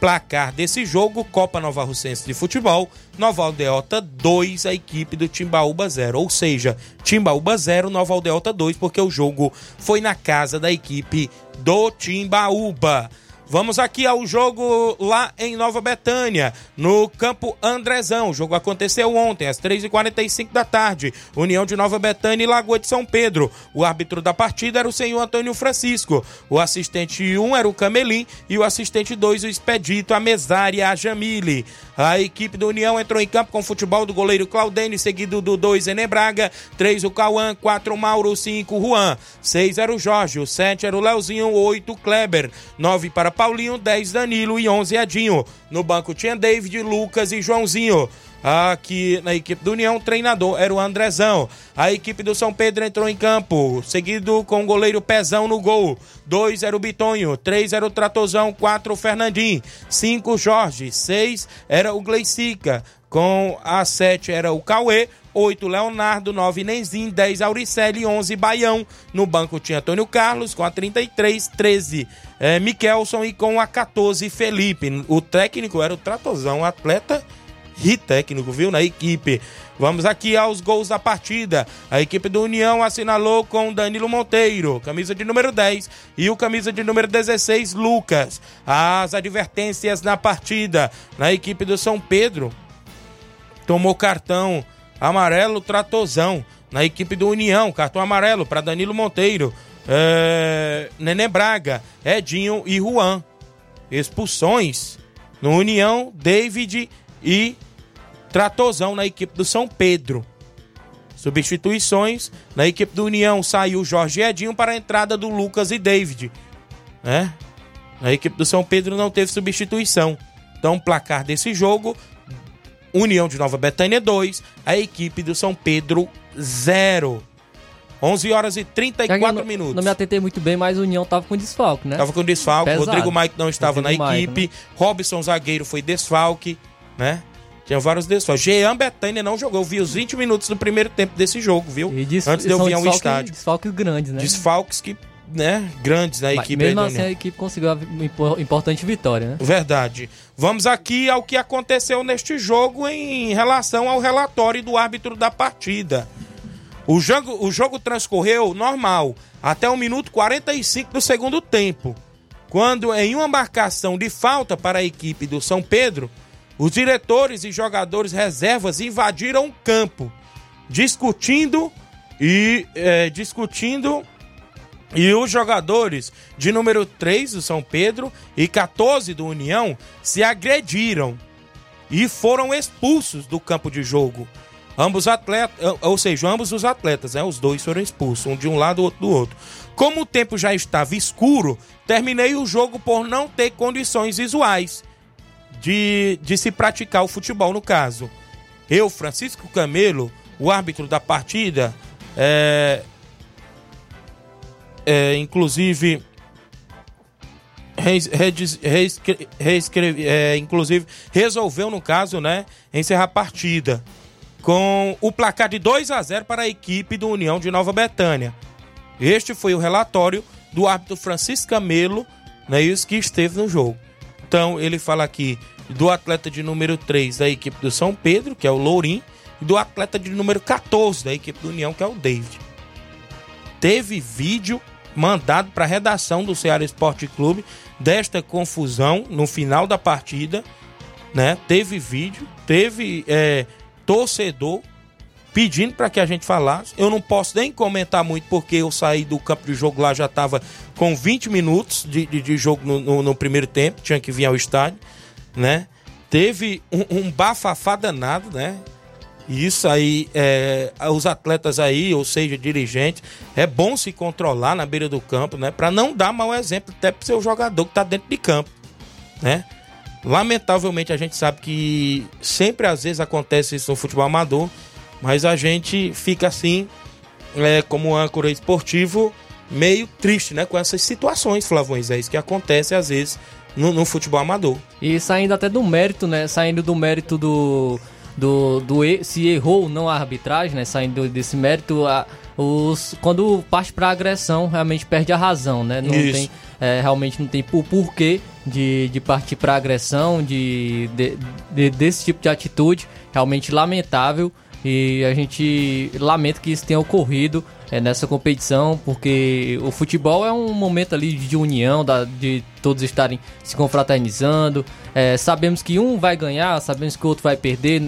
[SPEAKER 1] Placar desse jogo, Copa Nova Russense de Futebol, Nova Aldeota 2, a equipe do Timbaúba 0. Ou seja, Timbaúba 0, Nova Aldeota 2, porque o jogo foi na casa da equipe do Timbaúba. Vamos aqui ao jogo lá em Nova Betânia, no campo Andrezão. O jogo aconteceu ontem, às 3h45 da tarde. União de Nova Betânia e Lagoa de São Pedro. O árbitro da partida era o senhor Antônio Francisco. O assistente 1 era o Camelim e o assistente 2 o Expedito, a mesária, a Jamile. A equipe do União entrou em campo com o futebol do goleiro Claudene, seguido do 2 Enebraga, 3 o Cauã, 4 o Mauro, 5 o Juan, 6 era o Jorge, o 7 era o Leozinho, 8 o Kleber, 9 para Paulinho, 10 Danilo e 11 Edinho. No banco tinha David, Lucas e Joãozinho. Aqui na equipe do União, o treinador era o Andrezão. A equipe do São Pedro entrou em campo, seguido com o goleiro Pezão no gol. Dois era o Bitonho, três era o Tratozão, quatro o Fernandim, cinco o Jorge, seis era o Gleicica, com a sete era o Cauê, 8 Leonardo, 9 Nenzin, 10 Auricelli, 11 Baião. No banco tinha Antônio Carlos com a 33, 13 é, Miquelson e com a 14 Felipe. O técnico era o Tratozão, atleta e técnico, viu, na equipe. Vamos aqui aos gols da partida. A equipe do União assinalou com Danilo Monteiro, camisa de número 10, e o camisa de número 16, Lucas. As advertências na partida. Na equipe do São Pedro, tomou cartão amarelo Tratozão. Na equipe do União, cartão amarelo para Danilo Monteiro, é... Nenê Braga, Edinho e Juan. Expulsões no União, David e Tratozão na equipe do São Pedro. Substituições na equipe do União saiu Jorge Edinho para a entrada do Lucas e David. Né? Na equipe do São Pedro não teve substituição. Então, placar desse jogo: União de Nova Betânia 2, a equipe do São Pedro 0. 11 horas e 34
[SPEAKER 2] não,
[SPEAKER 1] minutos.
[SPEAKER 2] Não me atentei muito bem, mas o União tava com desfalque, né?
[SPEAKER 1] Tava com desfalque.
[SPEAKER 2] Pesado.
[SPEAKER 1] Rodrigo Mike não estava
[SPEAKER 2] Rodrigo
[SPEAKER 1] na
[SPEAKER 2] Maico,
[SPEAKER 1] equipe.
[SPEAKER 2] né?
[SPEAKER 1] Robson Zagueiro foi desfalque, né? Tinha vários desfalques. Jean Betânia não jogou. Eu vi os 20 minutos do primeiro tempo desse jogo, viu? Antes de eu vir ao estádio.
[SPEAKER 2] Desfalques grandes, né?
[SPEAKER 1] Desfalques que, né, grandes na
[SPEAKER 2] Mas
[SPEAKER 1] equipe
[SPEAKER 2] Mesmo assim, a equipe conseguiu uma impo- importante vitória, né?
[SPEAKER 1] Verdade. Vamos aqui ao que aconteceu neste jogo em relação ao relatório do árbitro da partida. O jogo, o jogo transcorreu normal, até o minuto 45 do segundo tempo, quando em uma marcação de falta para a equipe do São Pedro, os diretores e jogadores reservas invadiram o campo, discutindo e eh, discutindo e os jogadores de número 3 do São Pedro e 14 do União se agrediram e foram expulsos do campo de jogo. Ambos atletas, ou seja, ambos os atletas, né? Os dois foram expulsos, um de um lado, outro do outro. Como o tempo já estava escuro, terminei o jogo por não ter condições visuais de, de se praticar o futebol, no caso. Eu, Francisco Camelo, o árbitro da partida, é, é, inclusive reescre- é, inclusive resolveu no caso, né, encerrar a partida com o placar de 2 a 0 para a equipe do União de Nova Betânia. Este foi o relatório do árbitro Francisco Camelo, né, isso que esteve no jogo. Então, ele fala aqui do atleta de número 3 da equipe do São Pedro, que é o Lourim, e do atleta de número 14 da equipe do União, que é o David. Teve vídeo mandado para a redação do Ceará Esporte Clube desta confusão no final da partida, né? Teve vídeo, teve é, torcedor pedindo para que a gente falasse. Eu não posso nem comentar muito porque eu saí do campo de jogo lá já estava com 20 minutos de, de, de jogo no, no, no, primeiro tempo, tinha que vir ao estádio, né? Teve um, um bafafá danado, né? Isso aí, é, os atletas aí, ou seja, dirigentes, é bom se controlar na beira do campo, né? Para não dar mau exemplo até pro seu jogador que tá dentro de campo, né? Lamentavelmente a gente sabe que sempre às vezes acontece isso no futebol amador, mas a gente fica assim, é, como âncora esportivo, meio triste, né? Com essas situações, Flavões, é isso que acontece às vezes no, no futebol amador.
[SPEAKER 2] E saindo até do mérito, né? Saindo do mérito do do, do se errou ou não a arbitragem, né? Saindo desse mérito, a, os, quando parte para agressão, realmente perde a razão, né? Não
[SPEAKER 1] Isso.
[SPEAKER 2] tem, é, realmente não tem o porquê de, de partir para agressão, de, de, de, desse tipo de atitude, realmente lamentável. E a gente lamenta que isso tenha ocorrido é, nessa competição, porque o futebol é um momento ali de união, da, de todos estarem se confraternizando. É, sabemos que um vai ganhar, sabemos que o outro vai perder.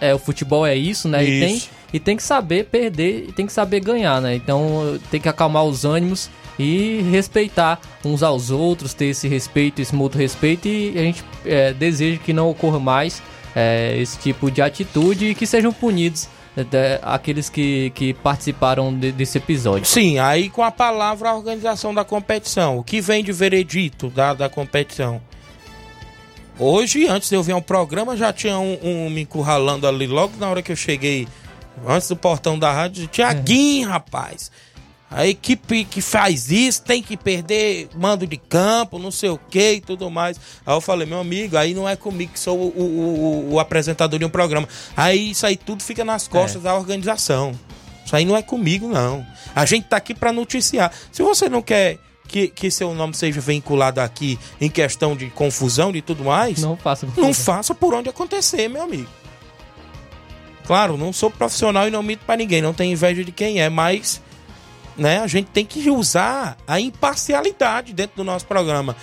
[SPEAKER 2] É, o futebol é isso, né?
[SPEAKER 1] Isso.
[SPEAKER 2] E tem, e tem que saber perder e tem que saber ganhar, né? Então tem que acalmar os ânimos e respeitar uns aos outros, ter esse respeito, esse mútuo respeito. E a gente é, deseja que não ocorra mais é, esse tipo de atitude e que sejam punidos é, aqueles que, que participaram de, desse episódio.
[SPEAKER 1] Sim, aí com a palavra a organização da competição, o que vem de veredito da, da competição. Hoje, antes de eu vir ao programa, já tinha um, um me encurralando ali logo na hora que eu cheguei, antes do portão da rádio, Tiaguinho, rapaz. A equipe que faz isso tem que perder mando de campo, não sei o que e tudo mais. Aí eu falei, meu amigo, aí não é comigo que sou o, o, o, o apresentador de um programa. Aí isso aí tudo fica nas costas é. da organização. Isso aí não é comigo, não. A gente tá aqui para noticiar. Se você não quer que, que seu nome seja vinculado aqui em questão de confusão e tudo mais,
[SPEAKER 2] não faça,
[SPEAKER 1] não faça por onde acontecer, meu amigo. Claro, não sou profissional e não mito para ninguém, não tenho inveja de quem é, mas né, a gente tem que usar a imparcialidade dentro do nosso programa.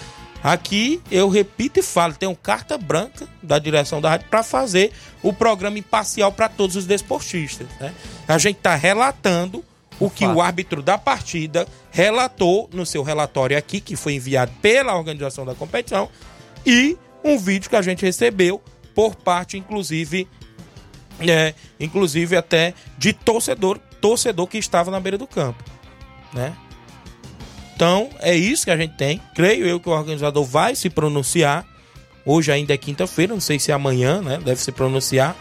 [SPEAKER 1] Aqui eu repito e falo, tem um carta branca da direção da rádio para fazer o programa imparcial para todos os desportistas. Né? A gente está relatando o que o árbitro da partida relatou no seu relatório aqui, que foi enviado pela organização da competição, e um vídeo que a gente recebeu por parte, inclusive, é, inclusive até de torcedor, torcedor que estava na beira do campo né? Então, é isso que a gente tem. Creio eu que o organizador vai se pronunciar. Hoje ainda é quinta-feira, não sei se é amanhã, né? Deve se pronunciar.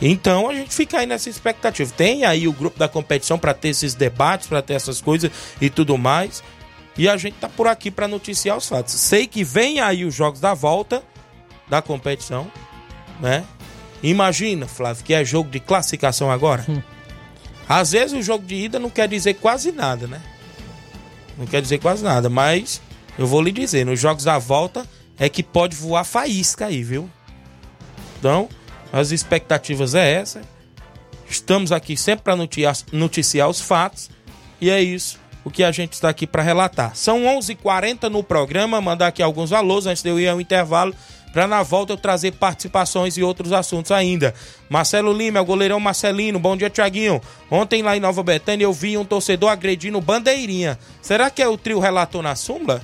[SPEAKER 1] Então a gente fica aí nessa expectativa. Tem aí o grupo da competição para ter esses debates, para ter essas coisas e tudo mais. E a gente tá por aqui para noticiar os fatos. Sei que vem aí os jogos da volta da competição, né? Imagina, Flávio, que é jogo de classificação agora. Hum. <laughs> Às vezes o jogo de ida não quer dizer quase nada, né? Não quer dizer quase nada, mas eu vou lhe dizer, nos jogos da volta é que pode voar faísca aí, viu? Então, as expectativas é essa. Estamos aqui sempre para noticiar, noticiar os fatos e é isso o que a gente está aqui para relatar. São 11h40 no programa, mandar aqui alguns valores antes de eu ir ao intervalo para na volta eu trazer participações e outros assuntos ainda. Marcelo Lima, é o goleirão Marcelino, bom dia, Tiaguinho. Ontem lá em Nova Betânia eu vi um torcedor agredindo bandeirinha. Será que é o trio relator na súmula?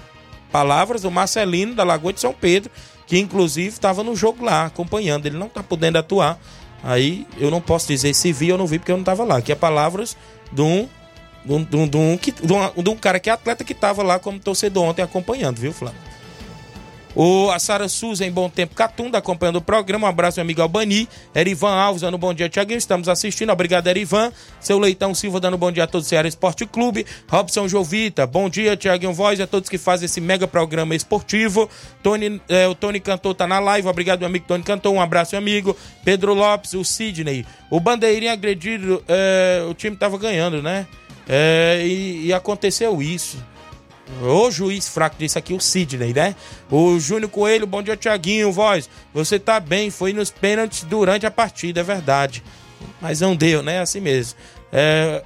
[SPEAKER 1] Palavras do Marcelino, da Lagoa de São Pedro, que inclusive estava no jogo lá, acompanhando. Ele não está podendo atuar. Aí eu não posso dizer se vi ou não vi, porque eu não estava lá. Que é palavras de um, de um, de um, de um, de um, cara que é atleta que estava lá como torcedor ontem acompanhando, viu, Flávio? O, a Sara Souza em Bom Tempo Catunda, acompanhando o programa. Um abraço, meu amigo Albani. Erivan Alves dando bom dia, Tiaguinho. Estamos assistindo. Obrigado, Erivan. Seu Leitão Silva dando bom dia a todos do Ceará Esporte Clube. Robson Jovita, bom dia, Tiaguinho Voz, a todos que fazem esse mega programa esportivo. Tony, é, o Tony Cantor tá na live. Obrigado, meu amigo Tony Cantor. Um abraço, meu amigo. Pedro Lopes, o Sidney. O Bandeirinha agredido, é, o time tava ganhando, né? É, e, e aconteceu isso. Ô juiz fraco disse aqui, o Sidney, né? O Júnior Coelho, bom dia, Tiaguinho, voz. Você tá bem, foi nos pênaltis durante a partida, é verdade. Mas não deu, né? Assim mesmo. É...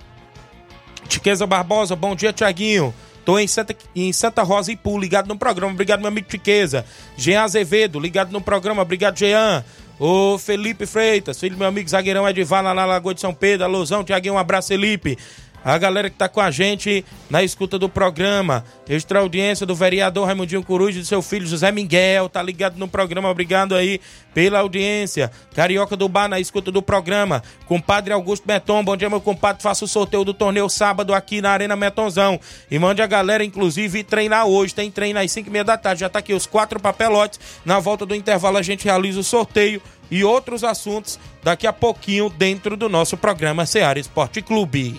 [SPEAKER 1] Tiqueza Barbosa, bom dia, Tiaguinho. Tô em Santa, em Santa Rosa e Ipu, ligado no programa. Obrigado, meu amigo Tiqueza. Jean Azevedo, ligado no programa. Obrigado, Jean. O Felipe Freitas, filho do meu amigo zagueirão Edivar, lá na Lagoa de São Pedro. Alusão, Tiaguinho, um abraço, Felipe. A galera que tá com a gente na escuta do programa. Extra audiência do vereador Raimundinho Coruja e do seu filho José Miguel. Tá ligado no programa. Obrigado aí pela audiência. Carioca do Bar na escuta do programa. Compadre Augusto Meton. Bom dia, meu compadre. Faça o sorteio do torneio sábado aqui na Arena Metonzão. E mande a galera, inclusive, treinar hoje. Tem treino às 5 e meia da tarde. Já tá aqui os quatro papelotes. Na volta do intervalo a gente realiza o sorteio e outros assuntos daqui a pouquinho dentro do nosso programa Seara Esporte Clube.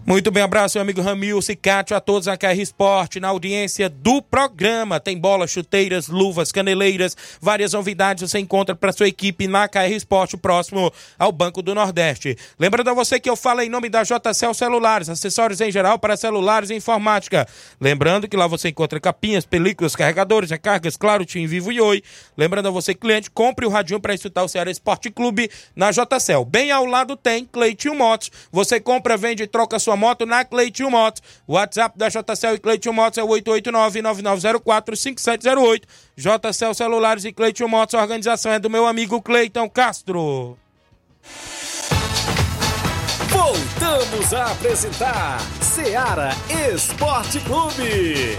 [SPEAKER 1] Muito bem, abraço, meu amigo Ramilson e Cátio, a todos a KR Esporte, na audiência do programa. Tem bolas, chuteiras, luvas, caneleiras, várias novidades você encontra para sua equipe na KR Esporte, próximo ao Banco do Nordeste. Lembrando a você que eu falo em nome da JCL Celulares, acessórios em geral para celulares e informática. Lembrando que lá você encontra capinhas, películas, carregadores, recargas, claro, Tim Vivo e Oi. Lembrando a você, cliente, compre o radinho para escutar o Ceará Esporte Clube na JCL. Bem ao lado tem Cleitinho Motos. Você compra, vende e troca sua moto na Cleitinho Motos. WhatsApp da JCL e Cleitinho Motos é o 889-9904-5708. JCL Celulares e Cleitinho Motos, a organização é do meu amigo Cleiton Castro.
[SPEAKER 3] Voltamos a apresentar Seara Esporte Clube.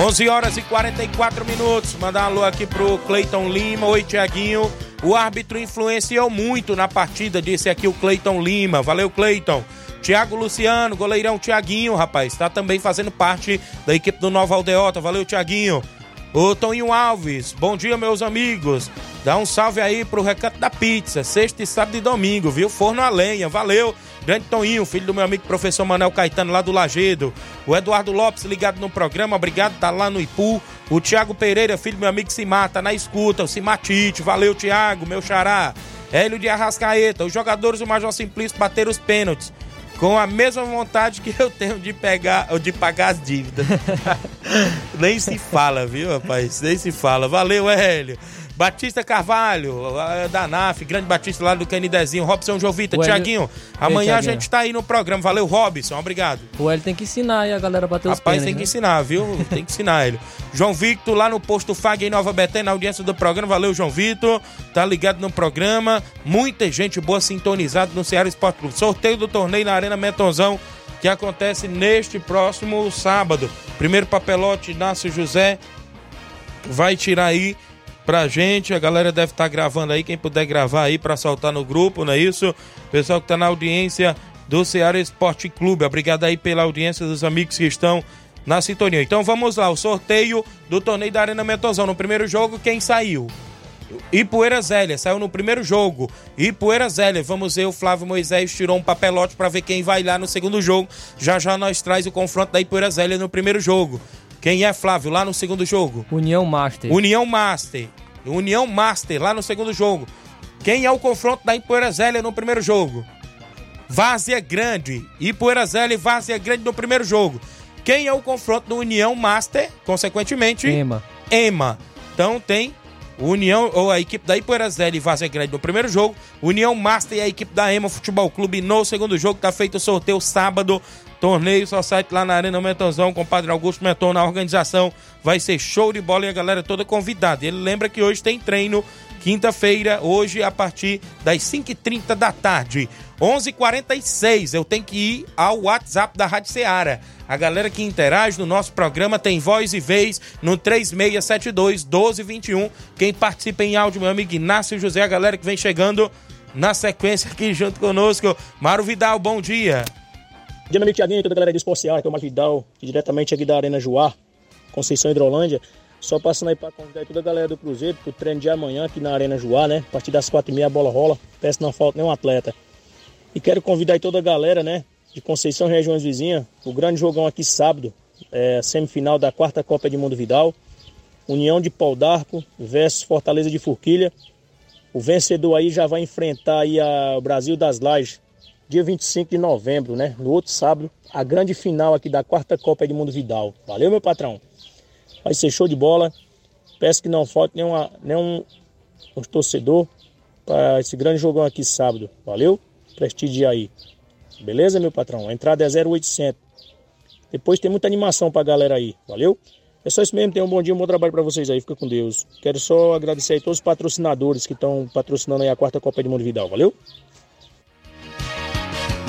[SPEAKER 1] 11 horas e 44 minutos. Mandar alô aqui pro Cleiton Lima. Oi, Tiaguinho. O árbitro influenciou muito na partida, disse aqui o Cleiton Lima. Valeu, Cleiton. Tiago Luciano, goleirão Tiaguinho, rapaz, está também fazendo parte da equipe do Nova Aldeota. Valeu, Tiaguinho. O Toninho Alves, bom dia, meus amigos. Dá um salve aí pro Recanto da Pizza, sexta e sábado e domingo, viu? Forno a lenha, valeu. Grande Toninho, filho do meu amigo professor Manel Caetano, lá do Lagedo. O Eduardo Lopes, ligado no programa, obrigado, tá lá no Ipu. O Tiago Pereira, filho do meu amigo Simar, tá na escuta. O Simatite, valeu, Tiago, meu xará. Hélio de Arrascaeta, os jogadores do Major Simplício bateram os pênaltis. Com a mesma vontade que eu tenho de pegar, ou de pagar as dívidas. <laughs> Nem se fala, viu, rapaz? Nem se fala. Valeu, Hélio. Batista Carvalho, eh, da NAF, grande Batista lá do Canidezinho, Robson Jovita,
[SPEAKER 2] O
[SPEAKER 1] Tiaguinho. Amanhã a
[SPEAKER 2] Thiaguinho.
[SPEAKER 1] gente tá aí no programa. Valeu, Robson, obrigado.
[SPEAKER 2] O Hélio tem que ensinar aí a galera a bater os
[SPEAKER 1] Rapaz,
[SPEAKER 2] pênaltis,
[SPEAKER 1] tem que
[SPEAKER 2] né?
[SPEAKER 1] ensinar, viu? <laughs> Tem que ensinar ele. João Victor, lá no posto FAG em Nova Betânia, na audiência do programa. Valeu, João Victor. Tá ligado no programa. Muita gente boa sintonizada no Ceará Esporte Clube. Sorteio do torneio na Arena Metonzão, que acontece neste próximo sábado. Primeiro papelote, Inácio José vai tirar aí pra gente. A galera deve estar gravando aí, quem puder gravar aí pra soltar no grupo, não é isso? Pessoal que tá na audiência do Ceará Esporte Clube. Obrigado aí pela audiência dos amigos que estão na sintonia. Então vamos lá, o sorteio do torneio da Arena Metozão. No primeiro jogo, quem saiu? Ipueira Zélia, saiu no primeiro jogo. Ipueira Zélia, vamos ver, o Flávio Moisés tirou um papelote pra ver quem vai lá no segundo jogo. Já já nós traz o confronto da Ipueira Zélia no primeiro jogo. Quem é Flávio lá no segundo jogo?
[SPEAKER 2] União Master.
[SPEAKER 1] União Master. União Master lá no segundo jogo. Quem é o confronto da Ipueira Zélia no primeiro jogo? Várzea Grande. Ipueira Zélia e Várzea Grande no primeiro jogo. Quem é o confronto do União Master? Consequentemente,
[SPEAKER 2] Ema.
[SPEAKER 1] EMA. Então tem União, ou a equipe da Ipueira Zélia e Várzea Grande no primeiro jogo, União Master e a equipe da EMA Futebol Clube no segundo jogo. Tá feito o sorteio sábado Torneio só site lá na Arena Mentonzão com o Padre Augusto Menton na organização. Vai ser show de bola e a galera toda convidada. Ele lembra que hoje tem treino, quinta-feira, hoje a partir das 5h30 da tarde. 11:46 h 46 eu tenho que ir ao WhatsApp da Rádio Ceará. A galera que interage no nosso programa tem voz e vez no 3672 1221. Quem participa em áudio, meu amigo Inácio José, a galera que vem chegando na sequência aqui junto conosco. Mário Vidal, bom dia.
[SPEAKER 4] Dia, meu Tiaguinho, toda a galera do Esporte Seara, que é o Mário Vidal, diretamente aqui da Arena Joá, Conceição Hidrolândia. Só passando aí para convidar toda a galera do Cruzeiro pro treino de amanhã aqui na Arena Joá, né? A partir das quatro e meia a bola rola. Peço não falta nenhum atleta. E quero convidar aí toda a galera, né? De Conceição regiões vizinhas. O grande jogão aqui sábado. É, semifinal da quarta Copa de Mundo Vidal. União de Pau d'Arco versus Fortaleza de Forquilha. O vencedor aí já vai enfrentar aí a, o Brasil das Lajes. Dia 25 de novembro, né? No outro sábado. A grande final aqui da quarta Copa de Mundo Vidal. Valeu, meu patrão. Vai ser show de bola. Peço que não falte nenhum, nenhum um torcedor para esse grande jogão aqui sábado. Valeu? prestigiar aí. Beleza, meu patrão? A entrada é 0800. Depois tem muita animação pra galera aí. Valeu? É só isso mesmo. Tenham um bom dia, um bom trabalho para vocês aí. Fica com Deus. Quero só agradecer aí todos os patrocinadores que estão patrocinando aí a quarta Copa de Mundo Vidal. Valeu?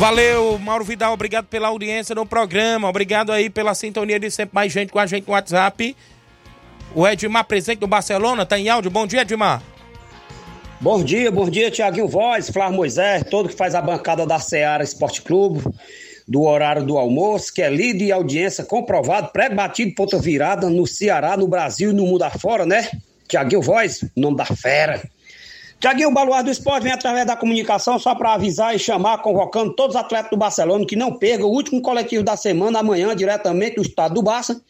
[SPEAKER 1] Valeu, Mauro Vidal. Obrigado pela audiência no programa. Obrigado aí pela sintonia de sempre mais gente com a gente no WhatsApp. O Edmar, presente do Barcelona, tá em áudio. Bom dia, Edmar.
[SPEAKER 5] Bom dia, bom dia, Tiaguinho Voz, Flávio Moisés, todo que faz a bancada da Seara Esporte Clube, do horário do almoço, que é líder e audiência comprovado, pré-batido, ponta virada no Ceará, no Brasil e no mundo afora, né? Tiaguinho Voz, nome da fera. Tiaguinho, Baluar do Esporte vem através da comunicação só para avisar e chamar, convocando todos os atletas do Barcelona que não percam o último coletivo da semana, amanhã, diretamente do estado do Barça,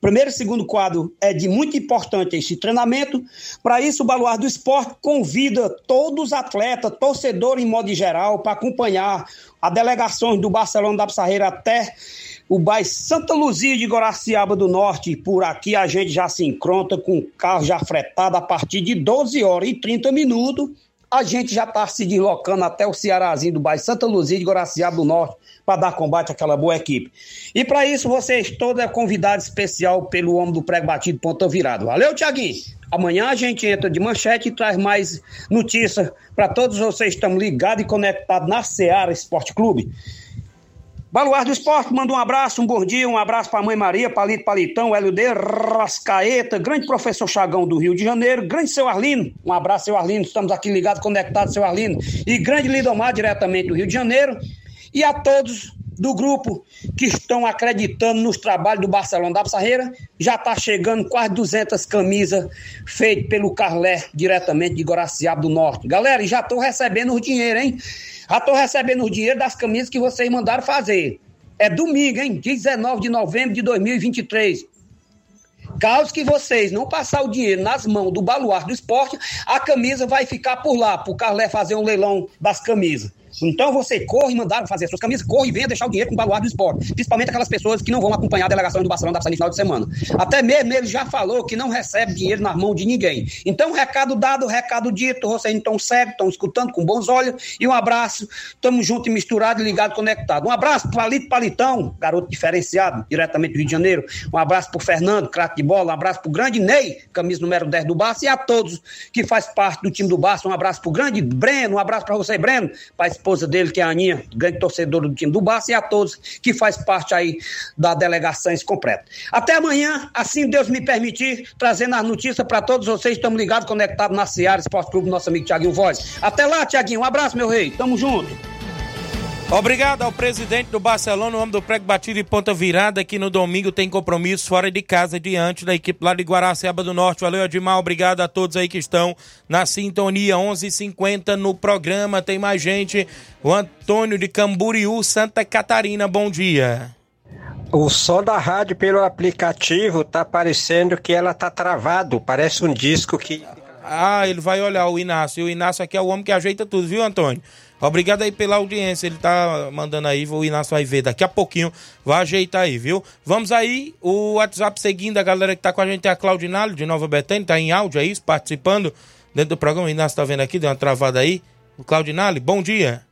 [SPEAKER 5] Primeiro e segundo quadro é de muito importante esse treinamento. Para isso, o Baluar do Esporte convida todos os atletas, torcedores em modo geral, para acompanhar a delegação do Barcelona da Pissarreira até o bairro Santa Luzia de Goraciaba do Norte. Por aqui a gente já se encontra com o carro já fretado a partir de 12 horas e 30 minutos. A gente já está se deslocando até o Cearazinho do bairro Santa Luzia de Goraciaba do Norte para dar combate àquela boa equipe. E para isso, vocês todos é convidado especial pelo homem do prego batido ponta virado. Valeu, Tiaguinho! Amanhã a gente entra de manchete e traz mais notícias para todos vocês que estão ligados e conectados na Seara Esporte Clube. Baluar do Esporte, manda um abraço, um bom dia, um abraço para a mãe Maria, Palito Palitão, LD, Rascaeta, grande professor Chagão do Rio de Janeiro, grande seu Arlino, um abraço, seu Arlino, estamos aqui ligados, conectados, seu Arlino, e grande Lidomar, diretamente do Rio de Janeiro, e a todos do grupo que estão acreditando nos trabalhos do Barcelona da Pissarreira. Já está chegando quase 200 camisas feitas pelo Carlé, diretamente de Goraciaba do Norte. Galera, já estou recebendo o dinheiro, hein? Já estou recebendo o dinheiro das camisas que vocês mandaram fazer. É domingo, hein? 19 de novembro de 2023. Caso que vocês não passar o dinheiro nas mãos do baluarte do esporte, a camisa vai ficar por lá, para o Carlé fazer um leilão das camisas. Então você corre, mandaram fazer as suas camisas, corre e venha deixar o dinheiro com o baluarte do esporte. Principalmente aquelas pessoas que não vão acompanhar a delegação do Barcelona da no final de semana. Até mesmo ele já falou que não recebe dinheiro nas mãos de ninguém. Então, recado dado, recado dito, vocês estão cegos, estão escutando com bons olhos. E um abraço, tamo junto e misturado, ligado, conectado. Um abraço pro Alito Palitão, garoto diferenciado, diretamente do Rio de Janeiro. Um abraço pro Fernando, craque de bola. Um abraço pro grande Ney, camisa número 10 do Barça. E a todos que faz parte do time do Barça. Um abraço pro grande Breno, um abraço para você, Breno, para esposa dele, que é a Aninha, grande torcedora do time do Barça, e a todos que faz parte aí da delegação completa. Até amanhã, assim Deus me permitir, trazendo as notícias para todos vocês. Estamos ligados, conectados na Seara Esporte Clube, nosso amigo Tiaguinho Voz. Até lá, Tiaguinho. Um abraço, meu rei. Tamo junto.
[SPEAKER 1] Obrigado ao presidente do Barcelona, o homem do prego batido e ponta virada, que no domingo tem compromisso fora de casa diante da equipe lá de Guaraciaba do Norte. Valeu, Edmar. Obrigado a todos aí que estão na sintonia 11:50 no programa. Tem mais gente. O Antônio de Camboriú, Santa Catarina. Bom dia.
[SPEAKER 6] O som da rádio pelo aplicativo tá parecendo que ela tá travado. Parece um disco que.
[SPEAKER 1] Ah, ele vai olhar o Inácio. O Inácio aqui é o homem que ajeita tudo, viu, Antônio? Obrigado aí pela audiência. Ele tá mandando aí, o Inácio vai ver daqui a pouquinho. Vai ajeitar aí, viu? Vamos aí, o WhatsApp seguindo a galera que tá com a gente é a Claudinalho de Nova Betânia, tá em áudio aí, participando dentro do programa. O Inácio tá vendo aqui, deu uma travada aí. O Claudinalho, bom dia.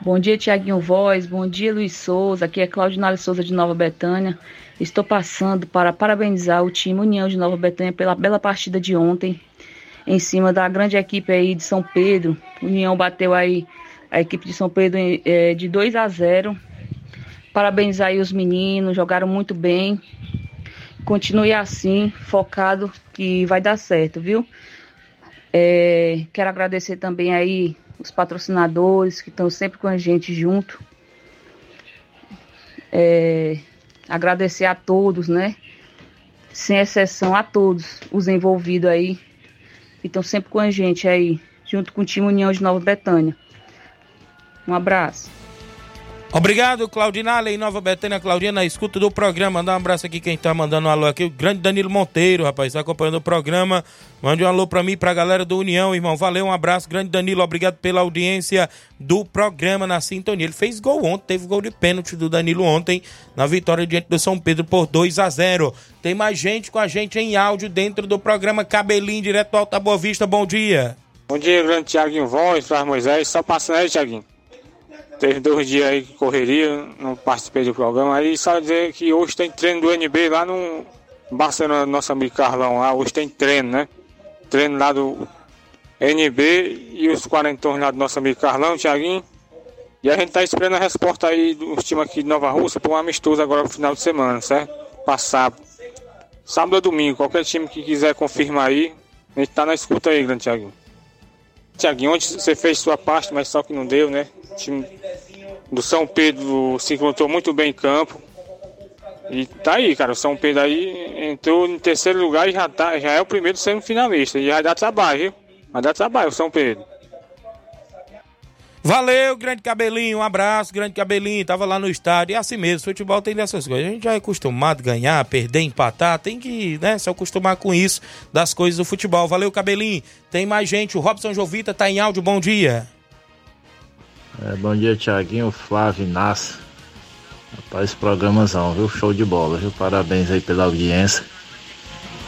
[SPEAKER 7] Bom dia, Tiaguinho Voz. Bom dia, Luiz Souza. Aqui é Cláudio Nales Souza de Nova Betânia. Estou passando para parabenizar o time União de Nova Betânia pela bela partida de ontem, em cima da grande equipe aí de São Pedro. União bateu aí a equipe de São Pedro é, de 2 a 0. Parabenizar aí os meninos, jogaram muito bem. Continue assim, focado, que vai dar certo, viu? É, quero agradecer também aí os patrocinadores que estão sempre com a gente junto. É, agradecer a todos, né? Sem exceção a todos os envolvidos aí, que estão sempre com a gente aí, junto com o time União de Nova Betânia. Um abraço.
[SPEAKER 1] Obrigado, Claudinale, em Nova Betânia, Claudinha, na escuta do programa. Mandar um abraço aqui, quem tá mandando um alô aqui, o grande Danilo Monteiro, rapaz, tá acompanhando o programa. Mande um alô pra mim e pra galera do União, irmão. Valeu, um abraço, grande Danilo, obrigado pela audiência do programa na sintonia. Ele fez gol ontem, teve gol de pênalti do Danilo ontem, na vitória diante do São Pedro por 2 a 0 Tem mais gente com a gente em áudio dentro do programa Cabelinho, direto ao Alta Boa Vista. Bom dia.
[SPEAKER 8] Bom dia, grande Tiaguinho Voz, Moisés. Só passando aí, Tiaguinho. Teve dois dias aí que correria, não participei do programa. Aí só dizer que hoje tem treino do NB lá no Barcelona, nosso amigo Carlão lá. Hoje tem treino, né? Treino lá do NB e os quarentões lá do nosso amigo Carlão, Tiaguinho. E a gente tá esperando a resposta aí dos times aqui de Nova Rússia para um amistoso agora no final de semana, certo? Passar sábado ou domingo, qualquer time que quiser confirmar aí, a gente tá na escuta aí, grande Tiaguinho. Tiaguinho, ontem você fez sua parte, mas só que não deu, né? O time do São Pedro se encontrou muito bem em campo. E tá aí, cara. O São Pedro aí entrou em terceiro lugar e já, tá, já é o primeiro semifinalista. E vai dar trabalho, viu? Vai dar trabalho o São Pedro.
[SPEAKER 1] Valeu, grande cabelinho, um abraço, grande cabelinho. Tava lá no estádio. E assim mesmo, futebol tem dessas coisas. A gente já é acostumado a ganhar, perder, empatar. Tem que né, se acostumar com isso, das coisas do futebol. Valeu, cabelinho. Tem mais gente. O Robson Jovita tá em áudio. Bom dia.
[SPEAKER 9] É, bom dia, Tiaguinho, Flávio, Inácio. Rapaz, programazão, viu? Show de bola, viu? Parabéns aí pela audiência.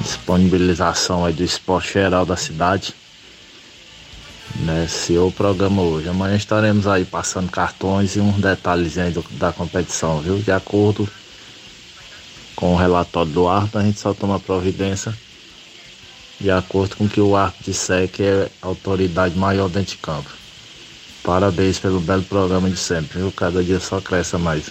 [SPEAKER 9] Disponibilização aí do esporte geral da cidade. Né, se o programa hoje. Amanhã estaremos aí passando cartões e uns detalhes aí do, da competição, viu? De acordo com o relatório do árbitro, a gente só toma providência de acordo com o que o árbitro disser que é autoridade maior dentro de campo. Parabéns pelo belo programa de sempre, viu? Cada dia só cresce mais.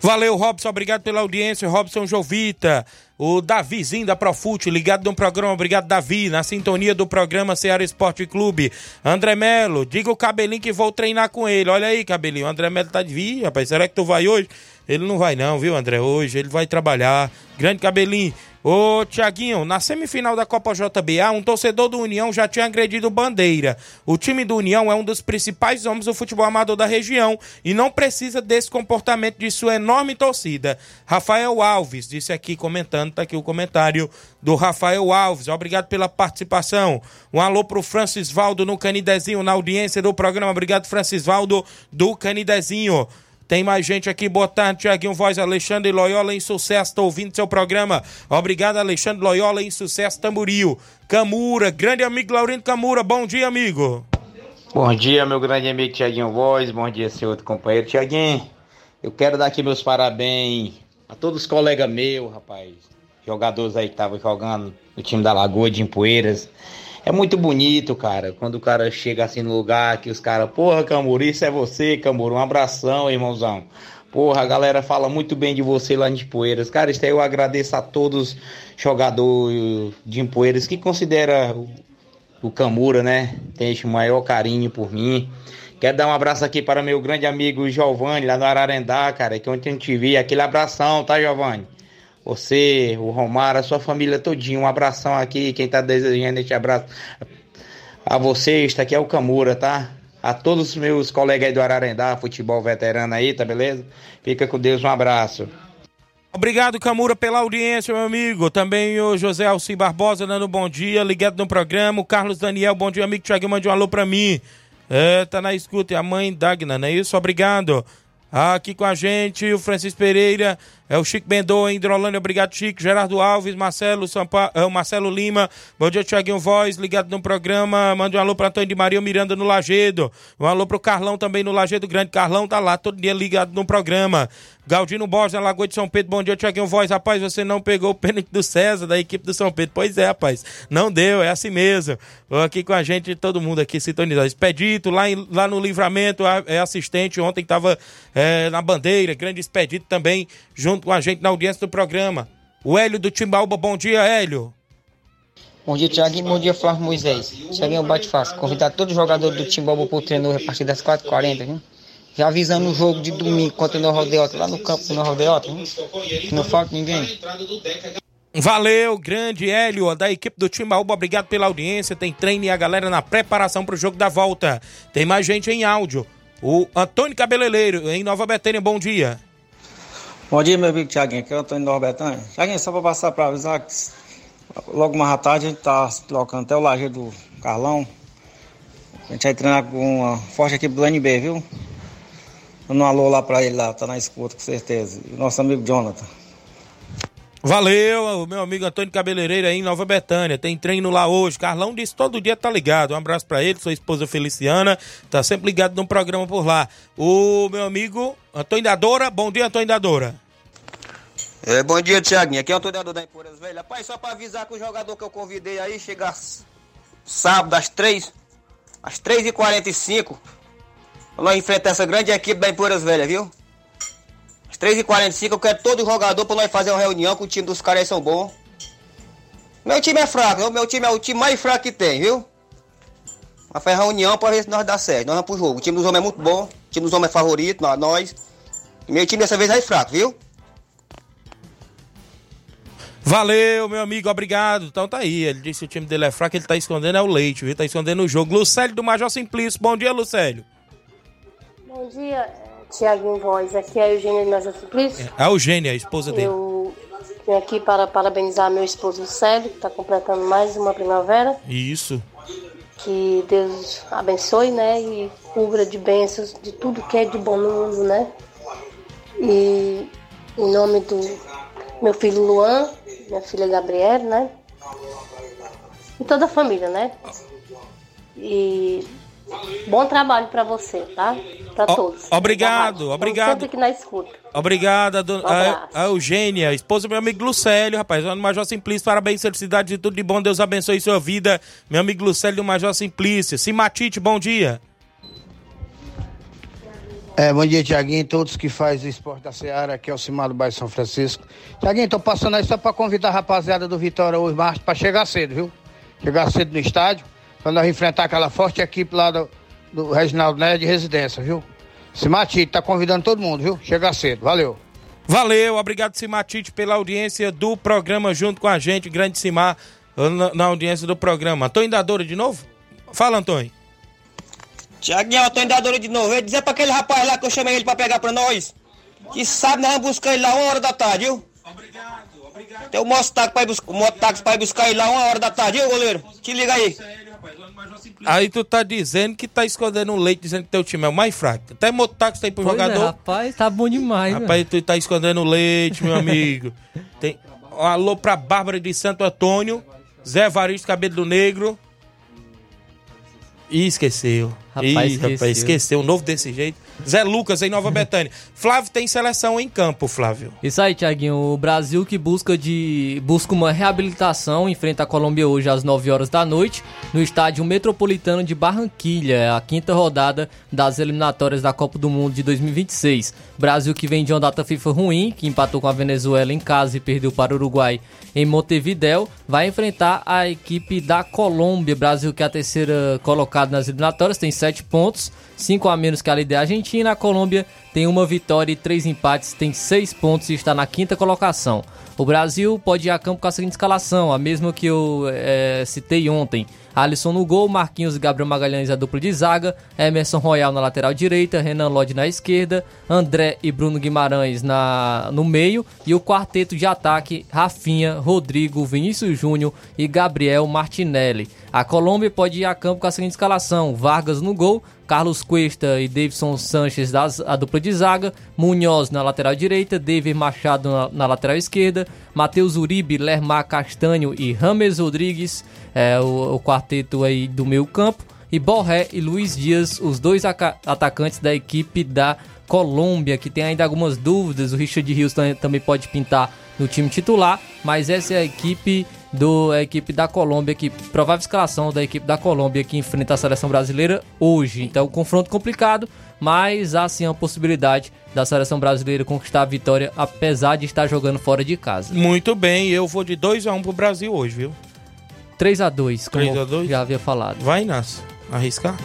[SPEAKER 1] Valeu, Robson. Obrigado pela audiência. Robson Jovita. O Davizinho da Profute, ligado no programa. Obrigado, Davi. Na sintonia do programa Ceará Esporte Clube. André Melo, diga o cabelinho que vou treinar com ele. Olha aí, cabelinho. O André Melo tá de vir, rapaz. Será que tu vai hoje? Ele não vai, não, viu, André? Hoje ele vai trabalhar. Grande cabelinho. Ô, Tiaguinho, na semifinal da Copa JBA, um torcedor do União já tinha agredido Bandeira. O time do União é um dos principais homens do futebol amador da região e não precisa desse comportamento de sua enorme torcida. Rafael Alves disse aqui comentando, tá aqui o comentário do Rafael Alves. Obrigado pela participação. Um alô pro Francis Valdo no Canidezinho, na audiência do programa. Obrigado, Francis Valdo do Canidezinho. Tem mais gente aqui, boa tarde, Tiaguinho Voz, Alexandre Loyola em sucesso, tô ouvindo seu programa. Obrigado, Alexandre Loyola em sucesso, Tamburil. Camura, grande amigo Laurindo Camura, bom dia, amigo.
[SPEAKER 10] Bom dia, meu grande amigo Tiaguinho Voz, bom dia, seu outro companheiro. Tiaguinho, eu quero dar aqui meus parabéns a todos os colegas meus, rapaz, jogadores aí que estavam jogando no time da Lagoa de Empoeiras. É muito bonito, cara, quando o cara chega assim no lugar que os caras, porra, Camuro, isso é você, Camuro, um abração, irmãozão. Porra, a galera fala muito bem de você lá em Poeiras. Cara, isso aí eu agradeço a todos jogadores de Empoeiras que considera o, o Camura, né? Tem esse maior carinho por mim. Quero dar um abraço aqui para meu grande amigo Giovanni, lá no Ararendá, cara, que ontem eu te vi. Aquele abração, tá, Giovanni? Você, o Romário, a sua família todinha. Um abração aqui, quem tá desejando este abraço a você, está aqui é o Camura, tá? A todos os meus colegas aí do Ararendá, futebol veterano aí, tá beleza? Fica com Deus, um abraço.
[SPEAKER 1] Obrigado, Camura, pela audiência, meu amigo. Também o José Alci Barbosa dando bom dia, ligado no programa. O Carlos Daniel, bom dia, amigo. Thiago, mande um alô pra mim. É, tá na escuta. E a mãe Dagna, não é isso? Obrigado. Aqui com a gente, o Francisco Pereira, é o Chico Bendô, em obrigado Chico, Gerardo Alves, Marcelo, Sampa, o Marcelo Lima, bom dia Tiaguinho Voz, ligado no programa, mande um alô para Antônio de Maria Miranda no Lagedo, um alô pro Carlão também no Lagedo Grande, Carlão tá lá todo dia ligado no programa. Galdino Borges, na Lagoa de São Pedro, bom dia Tiaguinho Voz, rapaz, você não pegou o pênalti do César, da equipe do São Pedro, pois é rapaz, não deu, é assim mesmo, aqui com a gente, todo mundo aqui sintonizado, Expedito, lá, em, lá no Livramento, é assistente, ontem tava é, na bandeira, grande Expedito também, junto com a gente na audiência do programa. O Hélio do Timbaúba, bom dia, Hélio.
[SPEAKER 11] Bom dia, Tiaguinho. Bom dia, Flávio Moisés. Tiaguinho Bate Fácil. Convidar todos os jogadores do Timbaúba para o treino a partir das 4h40, viu? Já avisando o jogo de domingo contra o Norrodeota, lá no campo do viu? Não falta ninguém.
[SPEAKER 1] Valeu, grande Hélio, da equipe do Timbaúba, obrigado pela audiência. Tem treino e a galera na preparação para o jogo da volta. Tem mais gente em áudio. O Antônio Cabeleleiro, em Nova Betânia, bom dia.
[SPEAKER 12] Bom dia, meu amigo Tiaguinho, aqui é o Antônio Nova Betânia. Tiaguinho, só para passar para avisar que logo mais à tarde a gente está se trocando até o laje do Carlão. A gente vai treinar com uma forte equipe do NB, viu? Dando um alô lá para ele lá, tá na escuta com certeza. E nosso amigo Jonathan.
[SPEAKER 1] Valeu, meu amigo Antônio Cabeleireiro aí em Nova Betânia. Tem treino lá hoje. Carlão disse todo dia tá ligado. Um abraço para ele, sua esposa Feliciana. Tá sempre ligado no programa por lá. O meu amigo Antônio Dadora. Bom dia, Antônio Dadora.
[SPEAKER 13] É, bom dia, Tiaguinho. Aqui é o Antônio Dadora da Empoeiras Velha. Rapaz, só para avisar que o jogador que eu convidei aí chega sábado às 3 às 3h45. Nós enfrentar essa grande equipe da Empoeiras Velha, viu? 3h45 eu quero todo jogador pra nós fazer uma reunião com o time dos caras aí são bons. Meu time é fraco, meu time é o time mais fraco que tem, viu? Vai fazer reunião pra ver se nós dá certo. Nós vamos pro jogo. O time dos homens é muito bom, o time dos homens é favorito, nós. E meu time dessa vez é fraco, viu?
[SPEAKER 1] Valeu, meu amigo, obrigado. Então tá aí. Ele disse que o time dele é fraco, ele tá escondendo é o leite, viu? Tá escondendo o jogo. Lucélio do Major Simplício. Bom dia, Lucélio.
[SPEAKER 14] Bom dia, Tiaguinho Voz. Aqui é a Eugênia de Major Simplício.
[SPEAKER 1] A Eugênia, a esposa dele.
[SPEAKER 14] Eu vim aqui para parabenizar meu esposo Célio, que está completando mais uma primavera.
[SPEAKER 1] Isso.
[SPEAKER 14] Que Deus abençoe, né? E cubra de bênçãos de tudo que é de bom no mundo, né? E em nome do meu filho Luan, minha filha Gabriela, né? E toda a família, né? E bom trabalho para você, tá? Para todos.
[SPEAKER 1] Obrigado, obrigado.
[SPEAKER 14] Sempre aqui na escuta.
[SPEAKER 1] Obrigada,
[SPEAKER 14] Um
[SPEAKER 1] a, a Eugênia, esposa do meu amigo Lucélio, rapaz. No Major Simplício, parabéns, felicidade de tudo de bom. Deus abençoe sua vida. Meu amigo Lucélio do Major Simplício. Simatite, bom dia.
[SPEAKER 15] É, bom dia, Tiaguinho, todos que fazem o esporte da Seara, aqui é o Cimar do Bairro São Francisco. Tiaguinho, tô passando aí só pra convidar a rapaziada do Vitória hoje mais pra chegar cedo, viu? Chegar cedo no estádio, pra nós enfrentar aquela forte equipe lá do, do Reginaldo Né de residência, viu? Simatite tá convidando todo mundo, viu? Chegar cedo, valeu.
[SPEAKER 1] Valeu, obrigado, Simatite, pela audiência do programa junto com a gente, grande Simar, na, na audiência do programa. Antônio Dadora de novo? Fala, Antônio.
[SPEAKER 13] Tiaguinho, eu tô indo dar de novo. Eu ia dizer pra aquele rapaz lá que eu chamei ele pra pegar pra nós. Que sabe, nós vamos buscar ele lá uma hora da tarde, viu? Obrigado, obrigado. Tem o mototáxi pra ir mototáxi pra ir buscar ele lá uma hora da tarde, viu, goleiro? Te liga aí.
[SPEAKER 1] Aí tu tá dizendo que tá escondendo o leite, dizendo que teu time é o mais fraco. Até mototáxi tá aí pro
[SPEAKER 2] Pois é,
[SPEAKER 1] jogador.
[SPEAKER 2] rapaz, tá bom demais.
[SPEAKER 1] Rapaz, tu tá escondendo o leite, meu amigo. <laughs> Tem... Alô pra Bárbara de Santo Antônio, Zé Varisto Cabelo do Negro. Ih, esqueceu.
[SPEAKER 2] Rapaz,
[SPEAKER 1] Ih,
[SPEAKER 2] esqueceu.
[SPEAKER 1] rapaz, esqueceu. Um novo desse jeito. Zé Lucas em Nova Betânia. Flávio tem seleção em campo, Flávio.
[SPEAKER 2] Isso aí, Tiaguinho. O Brasil que busca de busca uma reabilitação enfrenta a Colômbia hoje às 9 horas da noite no estádio Metropolitano de Barranquilha, É a quinta rodada das eliminatórias da Copa do Mundo de 2026. Brasil que vem de uma data FIFA ruim, que empatou com a Venezuela em casa e perdeu para o Uruguai em Montevidéu, vai enfrentar a equipe da Colômbia. Brasil que é a terceira colocada nas eliminatórias, tem 7 pontos, 5 a menos que a líder Argentina. A Colômbia tem uma vitória e três empates, tem 6 pontos e está na quinta colocação. O Brasil pode ir a campo com a seguinte escalação, a mesma que eu eh, citei ontem. Alisson no gol, Marquinhos e Gabriel Magalhães a dupla de zaga, Emerson Royal na lateral direita, Renan Lodge na esquerda, André e Bruno Guimarães na, no meio e o quarteto de ataque Rafinha, Rodrigo, Vinícius Júnior e Gabriel Martinelli. A Colômbia pode ir a campo com a seguinte escalação: Vargas no gol, Carlos Cuesta e Davidson Sanches, das, a dupla de zaga. Munhoz na lateral direita. David Machado na, na lateral esquerda. Matheus Uribe, Lermar Castanho e Rames Rodrigues, é, o, o quarteto aí do meio campo. E Borré e Luiz Dias, os dois atacantes da equipe da Colômbia, que tem ainda algumas dúvidas. O Richard Rios também pode pintar no time titular, mas essa é a equipe do a equipe da Colômbia, que provável escalação da equipe da Colômbia que enfrenta a seleção brasileira hoje. Então, um confronto complicado, mas há sim a possibilidade da seleção brasileira conquistar a vitória, apesar de estar jogando fora de casa.
[SPEAKER 1] Muito bem, eu vou de 2 a 1 um pro Brasil hoje, viu?
[SPEAKER 2] 3 a 2 como
[SPEAKER 1] 3 a 2?
[SPEAKER 2] já havia falado.
[SPEAKER 1] Vai, Inácio, arriscar?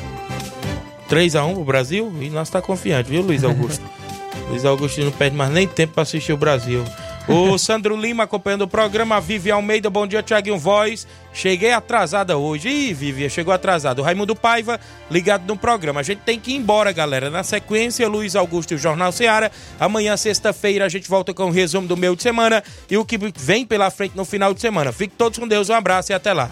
[SPEAKER 1] 3 a 1 pro Brasil? E nós tá confiante, viu, Luiz Augusto? <laughs> Luiz Augusto não perde mais nem tempo para assistir o Brasil. O Sandro Lima acompanhando o programa. Vivi Almeida, bom dia, Tiaguinho Voz. Cheguei atrasada hoje. Ih, Vivi, chegou atrasado. O Raimundo Paiva, ligado no programa. A gente tem que ir embora, galera. Na sequência, Luiz Augusto e o Jornal Seara. Amanhã, sexta-feira, a gente volta com o resumo do meio de semana e o que vem pela frente no final de semana. Fique todos com Deus, um abraço e até lá.